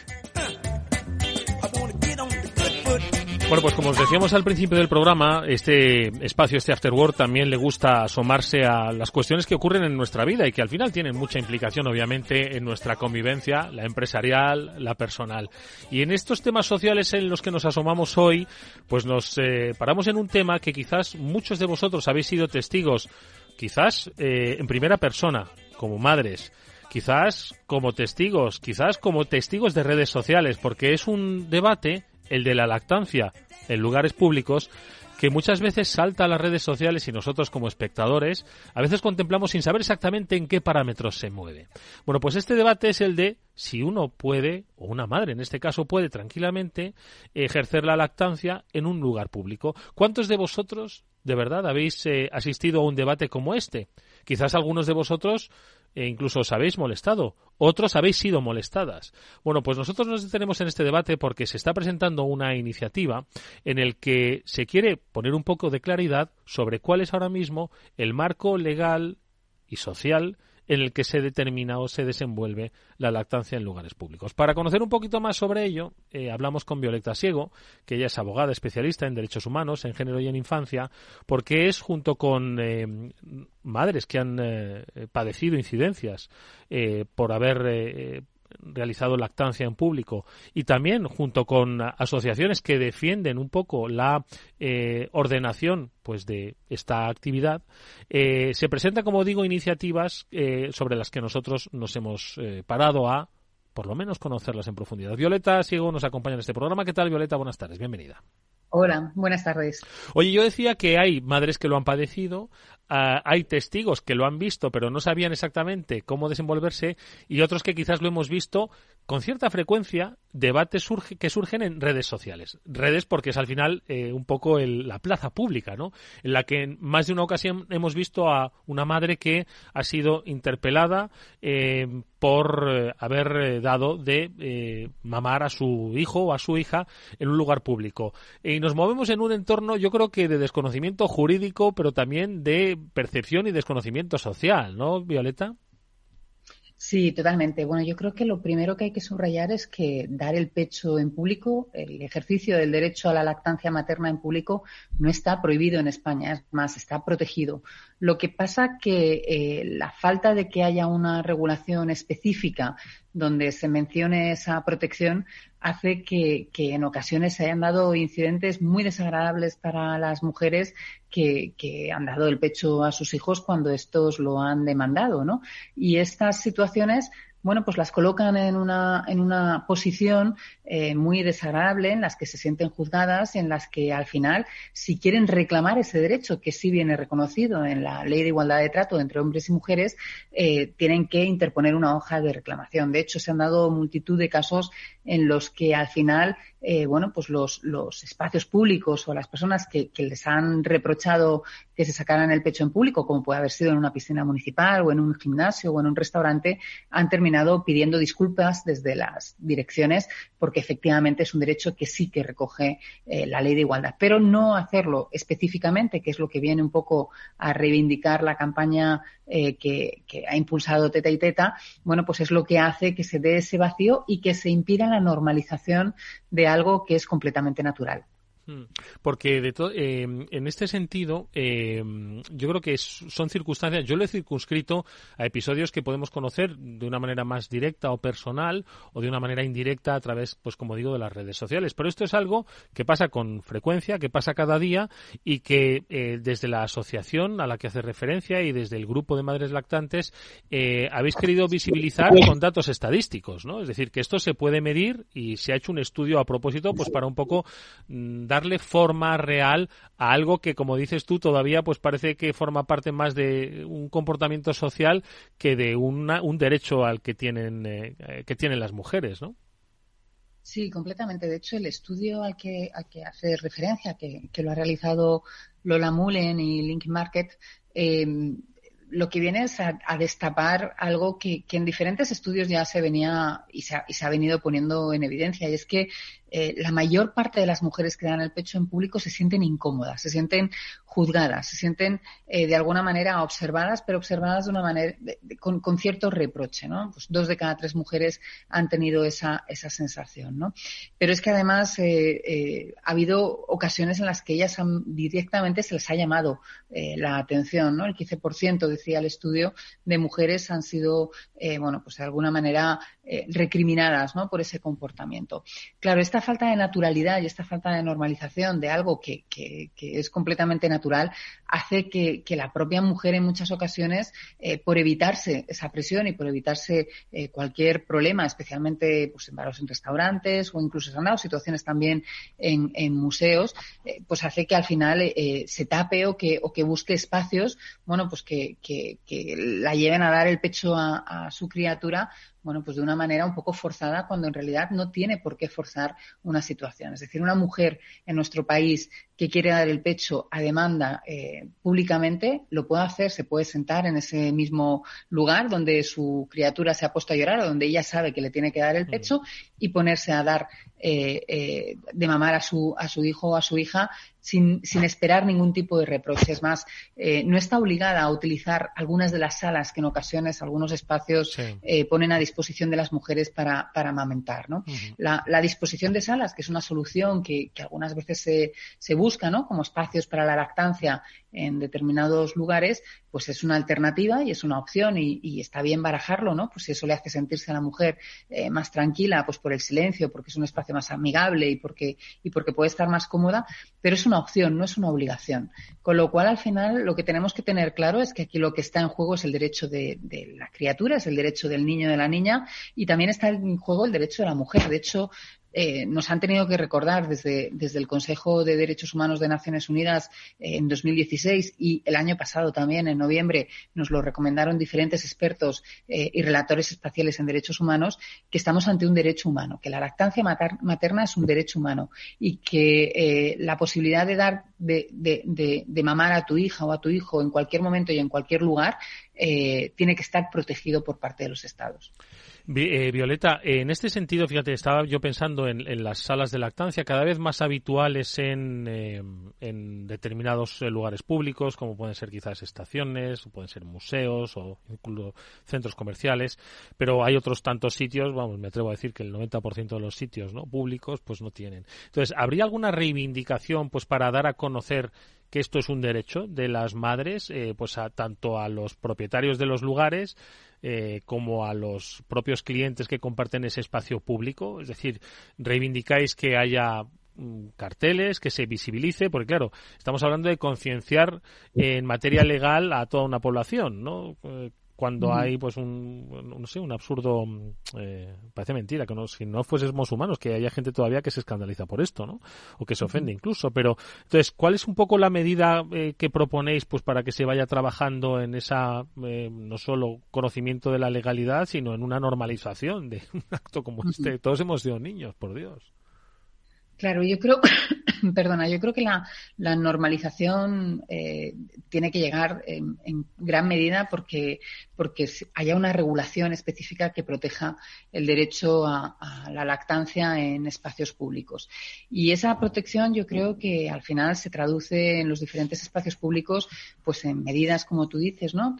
Bueno, pues como os decíamos al principio del programa, este espacio, este After también le gusta asomarse a las cuestiones que ocurren en nuestra vida y que al final tienen mucha implicación, obviamente, en nuestra convivencia, la empresarial, la personal. Y en estos temas sociales en los que nos asomamos hoy, pues nos eh, paramos en un tema que quizás muchos de vosotros habéis sido testigos, quizás eh, en primera persona, como madres, quizás como testigos, quizás como testigos de redes sociales, porque es un debate el de la lactancia en lugares públicos, que muchas veces salta a las redes sociales y nosotros como espectadores a veces contemplamos sin saber exactamente en qué parámetros se mueve. Bueno, pues este debate es el de si uno puede, o una madre en este caso puede tranquilamente ejercer la lactancia en un lugar público. ¿Cuántos de vosotros de verdad habéis eh, asistido a un debate como este? Quizás algunos de vosotros e incluso os habéis molestado, otros habéis sido molestadas. Bueno, pues nosotros nos detenemos en este debate porque se está presentando una iniciativa en el que se quiere poner un poco de claridad sobre cuál es ahora mismo el marco legal y social en el que se determina o se desenvuelve la lactancia en lugares públicos. Para conocer un poquito más sobre ello, eh, hablamos con Violeta Ciego, que ella es abogada especialista en derechos humanos, en género y en infancia, porque es junto con eh, madres que han eh, padecido incidencias por haber realizado lactancia en público y también junto con asociaciones que defienden un poco la eh, ordenación pues de esta actividad eh, se presentan como digo iniciativas eh, sobre las que nosotros nos hemos parado a por lo menos conocerlas en profundidad. Violeta Siego nos acompaña en este programa. ¿Qué tal, Violeta? Buenas tardes, bienvenida. Hola, buenas tardes. Oye, yo decía que hay madres que lo han padecido, ah, hay testigos que lo han visto pero no sabían exactamente cómo desenvolverse y otros que quizás lo hemos visto con cierta frecuencia debates surge, que surgen en redes sociales. Redes porque es al final eh, un poco la plaza pública, ¿no? En la que en más de una ocasión hemos visto a una madre que ha sido interpelada eh, por eh, haber dado de mamar a su hijo o a su hija en un lugar público. Y nos movemos en un entorno, yo creo que de desconocimiento jurídico, pero también de percepción y desconocimiento social, ¿no, Violeta? Sí, totalmente. Bueno, yo creo que lo primero que hay que subrayar es que dar el pecho en público, el ejercicio del derecho a la lactancia materna en público, no está prohibido en España, es más, está protegido. Lo que pasa que eh, la falta de que haya una regulación específica donde se mencione esa protección hace que, en ocasiones se hayan dado incidentes muy desagradables para las mujeres que, que, han dado el pecho a sus hijos cuando estos lo han demandado, ¿no? Y estas situaciones bueno, pues las colocan en una, en una posición eh, muy desagradable en las que se sienten juzgadas y en las que al final, si quieren reclamar ese derecho que sí viene reconocido en la ley de igualdad de trato entre hombres y mujeres, eh, tienen que interponer una hoja de reclamación. De hecho, se han dado multitud de casos en los que al final, eh, bueno, pues los, los espacios públicos o las personas que, que les han reprochado que se sacaran el pecho en público, como puede haber sido en una piscina municipal o en un gimnasio o en un restaurante, han terminado pidiendo disculpas desde las direcciones porque efectivamente es un derecho que sí que recoge eh, la ley de igualdad. Pero no hacerlo específicamente, que es lo que viene un poco a reivindicar la campaña eh, que, que, ha impulsado Teta y Teta, bueno, pues es lo que hace que se dé ese vacío y que se impida la normalización de algo que es completamente natural. Mm. Porque de eh, en este sentido, eh, yo creo que son circunstancias, yo lo he circunscrito a episodios que podemos conocer de una manera más directa o personal o de una manera indirecta a través, pues como digo, de las redes sociales. Pero esto es algo que pasa con frecuencia, que pasa cada día y que eh, desde la asociación a la que hace referencia y desde el grupo de madres lactantes habéis querido visibilizar con datos estadísticos, ¿no? Es decir, que esto se puede medir y se ha hecho un estudio a propósito, pues para un poco mm, darle forma real a algo que, como dices tú, todavía pues parece que forma parte más de un comportamiento social que de un derecho al que tienen, eh, que tienen las mujeres, ¿no? Sí, completamente. De hecho, el estudio al que, al que hace referencia, que, lo ha realizado Lola Mullen y Link Market, eh, lo que viene es a, destapar algo que, en diferentes estudios ya se venía y se, ha, venido poniendo en evidencia, y es que eh, la mayor parte de las mujeres que dan el pecho en público se sienten incómodas, se sienten juzgadas, se sienten eh, de alguna manera observadas, pero observadas de una manera con, cierto reproche, ¿no? Pues dos de cada tres mujeres han tenido esa, esa sensación, ¿no? Pero es que además eh, ha habido ocasiones en las que ellas han, directamente se les ha llamado la atención, ¿no? El 15% decía el estudio de mujeres han sido, bueno, pues de alguna manera recriminadas, ¿no? Por ese comportamiento. Claro, esta falta de naturalidad y esta falta de normalización de algo que, que, es completamente natural hace que, la propia mujer en muchas ocasiones, eh, por evitarse esa presión y por evitarse eh, cualquier problema, especialmente pues, en en restaurantes o incluso dado situaciones también en, en museos, eh, pues hace que al final se tape o que, o que busque espacios, bueno, pues que, que, la lleven a dar el pecho a, a su criatura bueno, pues de una manera un poco forzada cuando en realidad no tiene por qué forzar una situación. Es decir, una mujer en nuestro país que quiere dar el pecho a demanda eh, públicamente, lo puede hacer, se puede sentar en ese mismo lugar donde su criatura se ha puesto a llorar o donde ella sabe que le tiene que dar el pecho y ponerse a dar eh, eh, de mamar a su, a su hijo o a su hija sin, sin esperar ningún tipo de reproche. Es más, eh, no está obligada a utilizar algunas de las salas que en ocasiones algunos espacios ponen a disposición de las mujeres para, para amamentar. ¿no? la, la, disposición de salas, que es una solución que, que algunas veces se, se busca ¿no? como espacios para la lactancia en determinados lugares, pues es una alternativa y es una opción y, y está bien barajarlo, ¿no? Pues si eso le hace sentirse a la mujer eh, más tranquila, pues por el silencio, porque es un espacio más amigable y porque, y porque puede estar más cómoda, pero es una opción, no es una obligación. Con lo cual, al final, lo que tenemos que tener claro es que aquí lo que está en juego es el derecho de, de la criatura, es el derecho del niño de la niña, y también está en juego el derecho de la mujer. De hecho, eh, nos han tenido que recordar desde, desde, el Consejo de Derechos Humanos de Naciones Unidas eh, en 2016 y el año pasado también, en noviembre, nos lo recomendaron diferentes expertos eh, y relatores espaciales en derechos humanos, que estamos ante un derecho humano, que la lactancia materna es un derecho humano y que la posibilidad de dar, de, de, de, mamar a tu hija o a tu hijo en cualquier momento y en cualquier lugar tiene que estar protegido por parte de los Estados. Eh, Violeta, en este sentido, fíjate, estaba yo pensando en, las salas de lactancia cada vez más habituales en, eh, en determinados eh, lugares públicos, como pueden ser quizás estaciones, o pueden ser museos o incluso centros comerciales, pero hay otros tantos sitios, vamos, me atrevo a decir que el 90% de los sitios ¿no? públicos pues no tienen. Entonces, ¿habría alguna reivindicación pues para dar a conocer que esto es un derecho de las madres, pues a, tanto a los propietarios de los lugares eh, como a los propios clientes que comparten ese espacio público? Es decir, reivindicáis que haya mm, carteles, que se visibilice, porque claro, estamos hablando de concienciar en materia legal a toda una población, ¿no? Cuando hay pues un no sé un absurdo eh, parece mentira que no si no fuésemos humanos que haya gente todavía que se escandaliza por esto no o que se ofende incluso pero entonces cuál es un poco la medida eh, que proponéis pues para que se vaya trabajando en esa eh, no solo conocimiento de la legalidad sino en una normalización de <laughs> un acto como este todos hemos sido niños por Dios Claro, yo creo, <coughs> perdona, yo creo que la, normalización eh, tiene que llegar en, gran medida porque, porque haya una regulación específica que proteja el derecho a, la lactancia en espacios públicos. Y esa protección yo creo que al final se traduce en los diferentes espacios públicos pues en medidas, como tú dices, ¿no?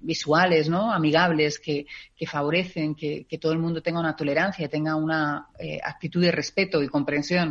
visuales, ¿no? Amigables, que, favorecen que, todo el mundo tenga una tolerancia, tenga una eh, actitud de respeto y comprensión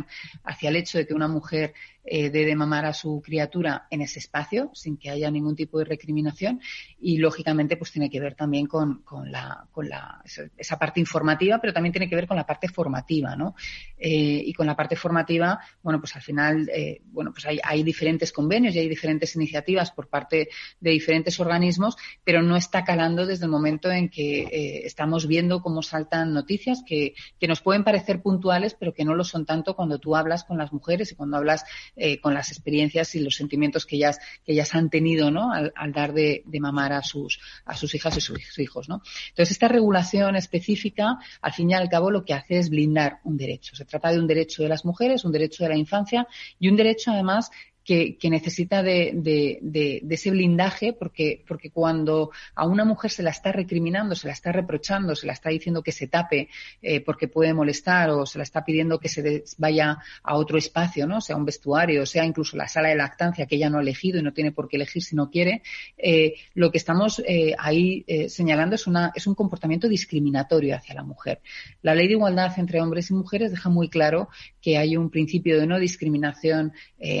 hacia el hecho de que una mujer eh, de mamar a su criatura en ese espacio sin que haya ningún tipo de recriminación y lógicamente pues tiene que ver también con, con, la, con la, esa parte informativa pero también tiene que ver con la parte formativa ¿no? Eh, y con la parte formativa bueno pues al final eh, bueno pues hay, hay diferentes convenios y hay diferentes iniciativas por parte de diferentes organismos pero no está calando desde el momento en que estamos viendo cómo saltan noticias que, que nos pueden parecer puntuales pero que no lo son tanto cuando tú hablas con las mujeres y cuando hablas eh, con las experiencias y los sentimientos que ellas, que ellas han tenido ¿no? al, dar de, mamar a sus, a sus hijas y sus hijos. ¿no? Entonces, esta regulación específica, al fin y al cabo, lo que hace es blindar un derecho. Se trata de un derecho de las mujeres, un derecho de la infancia y un derecho, además, que, necesita de, ese blindaje porque, porque cuando a una mujer se la está recriminando, se la está reprochando, se la está diciendo que se tape eh, porque puede molestar o se la está pidiendo que se vaya a otro espacio, ¿no? Sea un vestuario, sea incluso la sala de lactancia que ella no ha elegido y no tiene por qué elegir si no quiere, eh, lo que estamos eh, ahí señalando es, una, es un comportamiento discriminatorio hacia la mujer. La ley de igualdad entre hombres y mujeres deja muy claro que hay un principio de no discriminación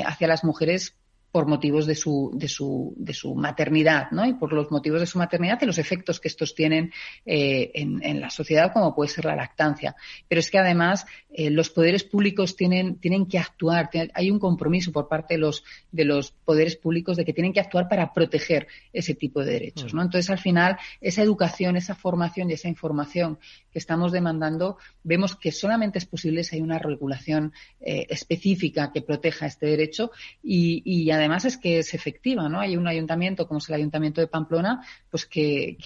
hacia las mujeres por motivos de su, de su, de su maternidad, ¿no? Y por los motivos de su maternidad y los efectos que estos tienen eh, en, la sociedad, como puede ser la lactancia. Pero es que además eh, los poderes públicos tienen, tienen que actuar, hay un compromiso por parte de los, de los poderes públicos de que tienen que actuar para proteger ese tipo de derechos, ¿no? Mm. Entonces, al final, esa educación, esa formación y esa información que estamos demandando, vemos que solamente es posible si hay una regulación eh, específica que proteja este derecho y, y además es que es efectiva, ¿no? Hay un ayuntamiento, como es el Ayuntamiento de Pamplona, pues que,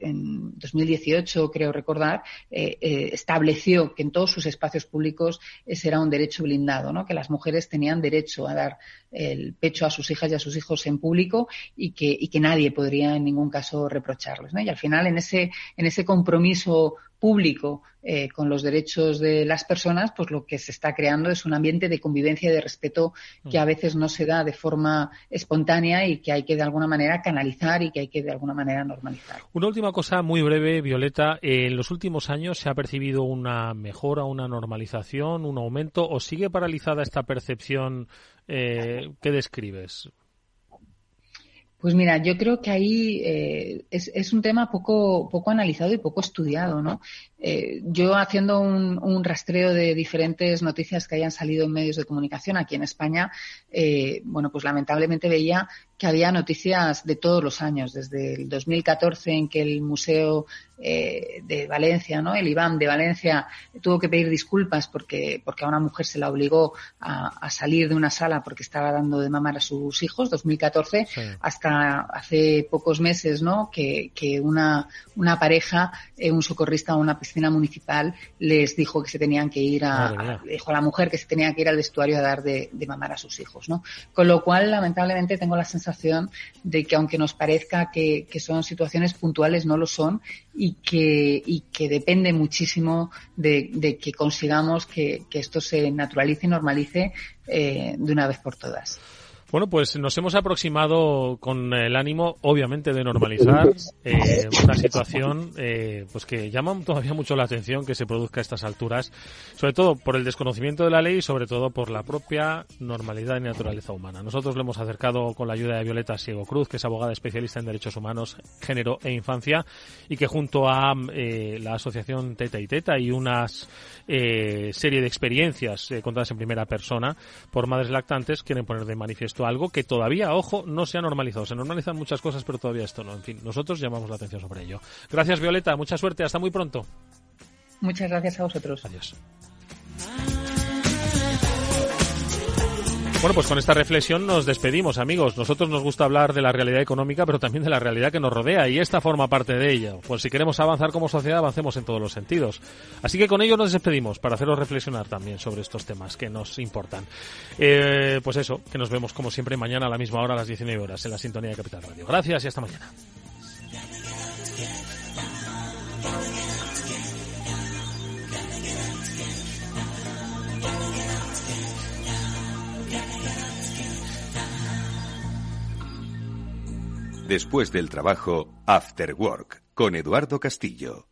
en 2018, creo recordar, eh, eh, estableció que en todos sus espacios públicos ese era un derecho blindado, ¿no? Que las mujeres tenían derecho a dar el pecho a sus hijas y a sus hijos en público y que, y que nadie podría en ningún caso reprocharles, ¿no? Y al final, en ese, en ese compromiso público eh, con los derechos de las personas, pues lo que se está creando es un ambiente de convivencia y de respeto que a mm. veces no se da de forma espontánea y que hay que de alguna manera canalizar y que hay que de alguna manera normalizar. Una última cosa muy breve, Violeta. En los últimos años se ha percibido una mejora, una normalización, un aumento o sigue paralizada esta percepción eh, que describes? Pues mira, yo creo que ahí eh, es, un tema poco, poco analizado y poco estudiado, ¿no? Eh, yo haciendo un, un, rastreo de diferentes noticias que hayan salido en medios de comunicación aquí en España, eh, bueno, pues lamentablemente veía que había noticias de todos los años, desde el 2014 en que el Museo eh, de Valencia, ¿no? El IBAM de Valencia tuvo que pedir disculpas porque, porque a una mujer se la obligó a, salir de una sala porque estaba dando de mamar a sus hijos, 2014, hasta hace pocos meses, ¿no? Que, que una, una pareja, eh, un socorrista o una piscina municipal les dijo que se tenían que ir a, dijo a la mujer que se tenía que ir al vestuario a dar de, de mamar a sus hijos, ¿no? Con lo cual, lamentablemente, tengo la sensación de que aunque nos parezca que, son situaciones puntuales, no lo son y que, y que depende muchísimo de, que consigamos que, esto se naturalice y normalice eh, de una vez por todas. Bueno, pues nos hemos aproximado con el ánimo, obviamente, de normalizar eh, una situación eh, pues que llama todavía mucho la atención que se produzca a estas alturas, sobre todo por el desconocimiento de la ley y sobre todo por la propia normalidad y naturaleza humana. Nosotros le hemos acercado con la ayuda de Violeta Siego Cruz, que es abogada especialista en derechos humanos, género e infancia, y que junto a eh, la asociación Teta y Teta y unas eh, serie de experiencias contadas en primera persona por madres lactantes quieren poner de manifiesto algo que todavía, ojo, no se ha normalizado. Se normalizan muchas cosas, pero todavía esto no. En fin, nosotros llamamos la atención sobre ello. Gracias, Violeta. Mucha suerte. Hasta muy pronto. Muchas gracias a vosotros. Adiós. Bueno, pues con esta reflexión nos despedimos, amigos. Nosotros nos gusta hablar de la realidad económica, pero también de la realidad que nos rodea, y esta forma parte de ella. Pues si queremos avanzar como sociedad, avancemos en todos los sentidos. Así que con ello nos despedimos, para haceros reflexionar también sobre estos temas que nos importan. Eh, pues eso, que nos vemos como siempre mañana a la misma hora, a las 19 horas, en la sintonía de Capital Radio. Gracias y hasta mañana. Después del trabajo, After Work, con Eduardo Castillo.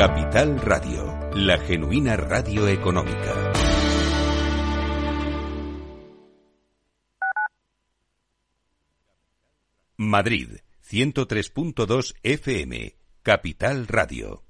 Capital Radio la genuina radio económica. Madrid, 103.2 FM, Capital Radio.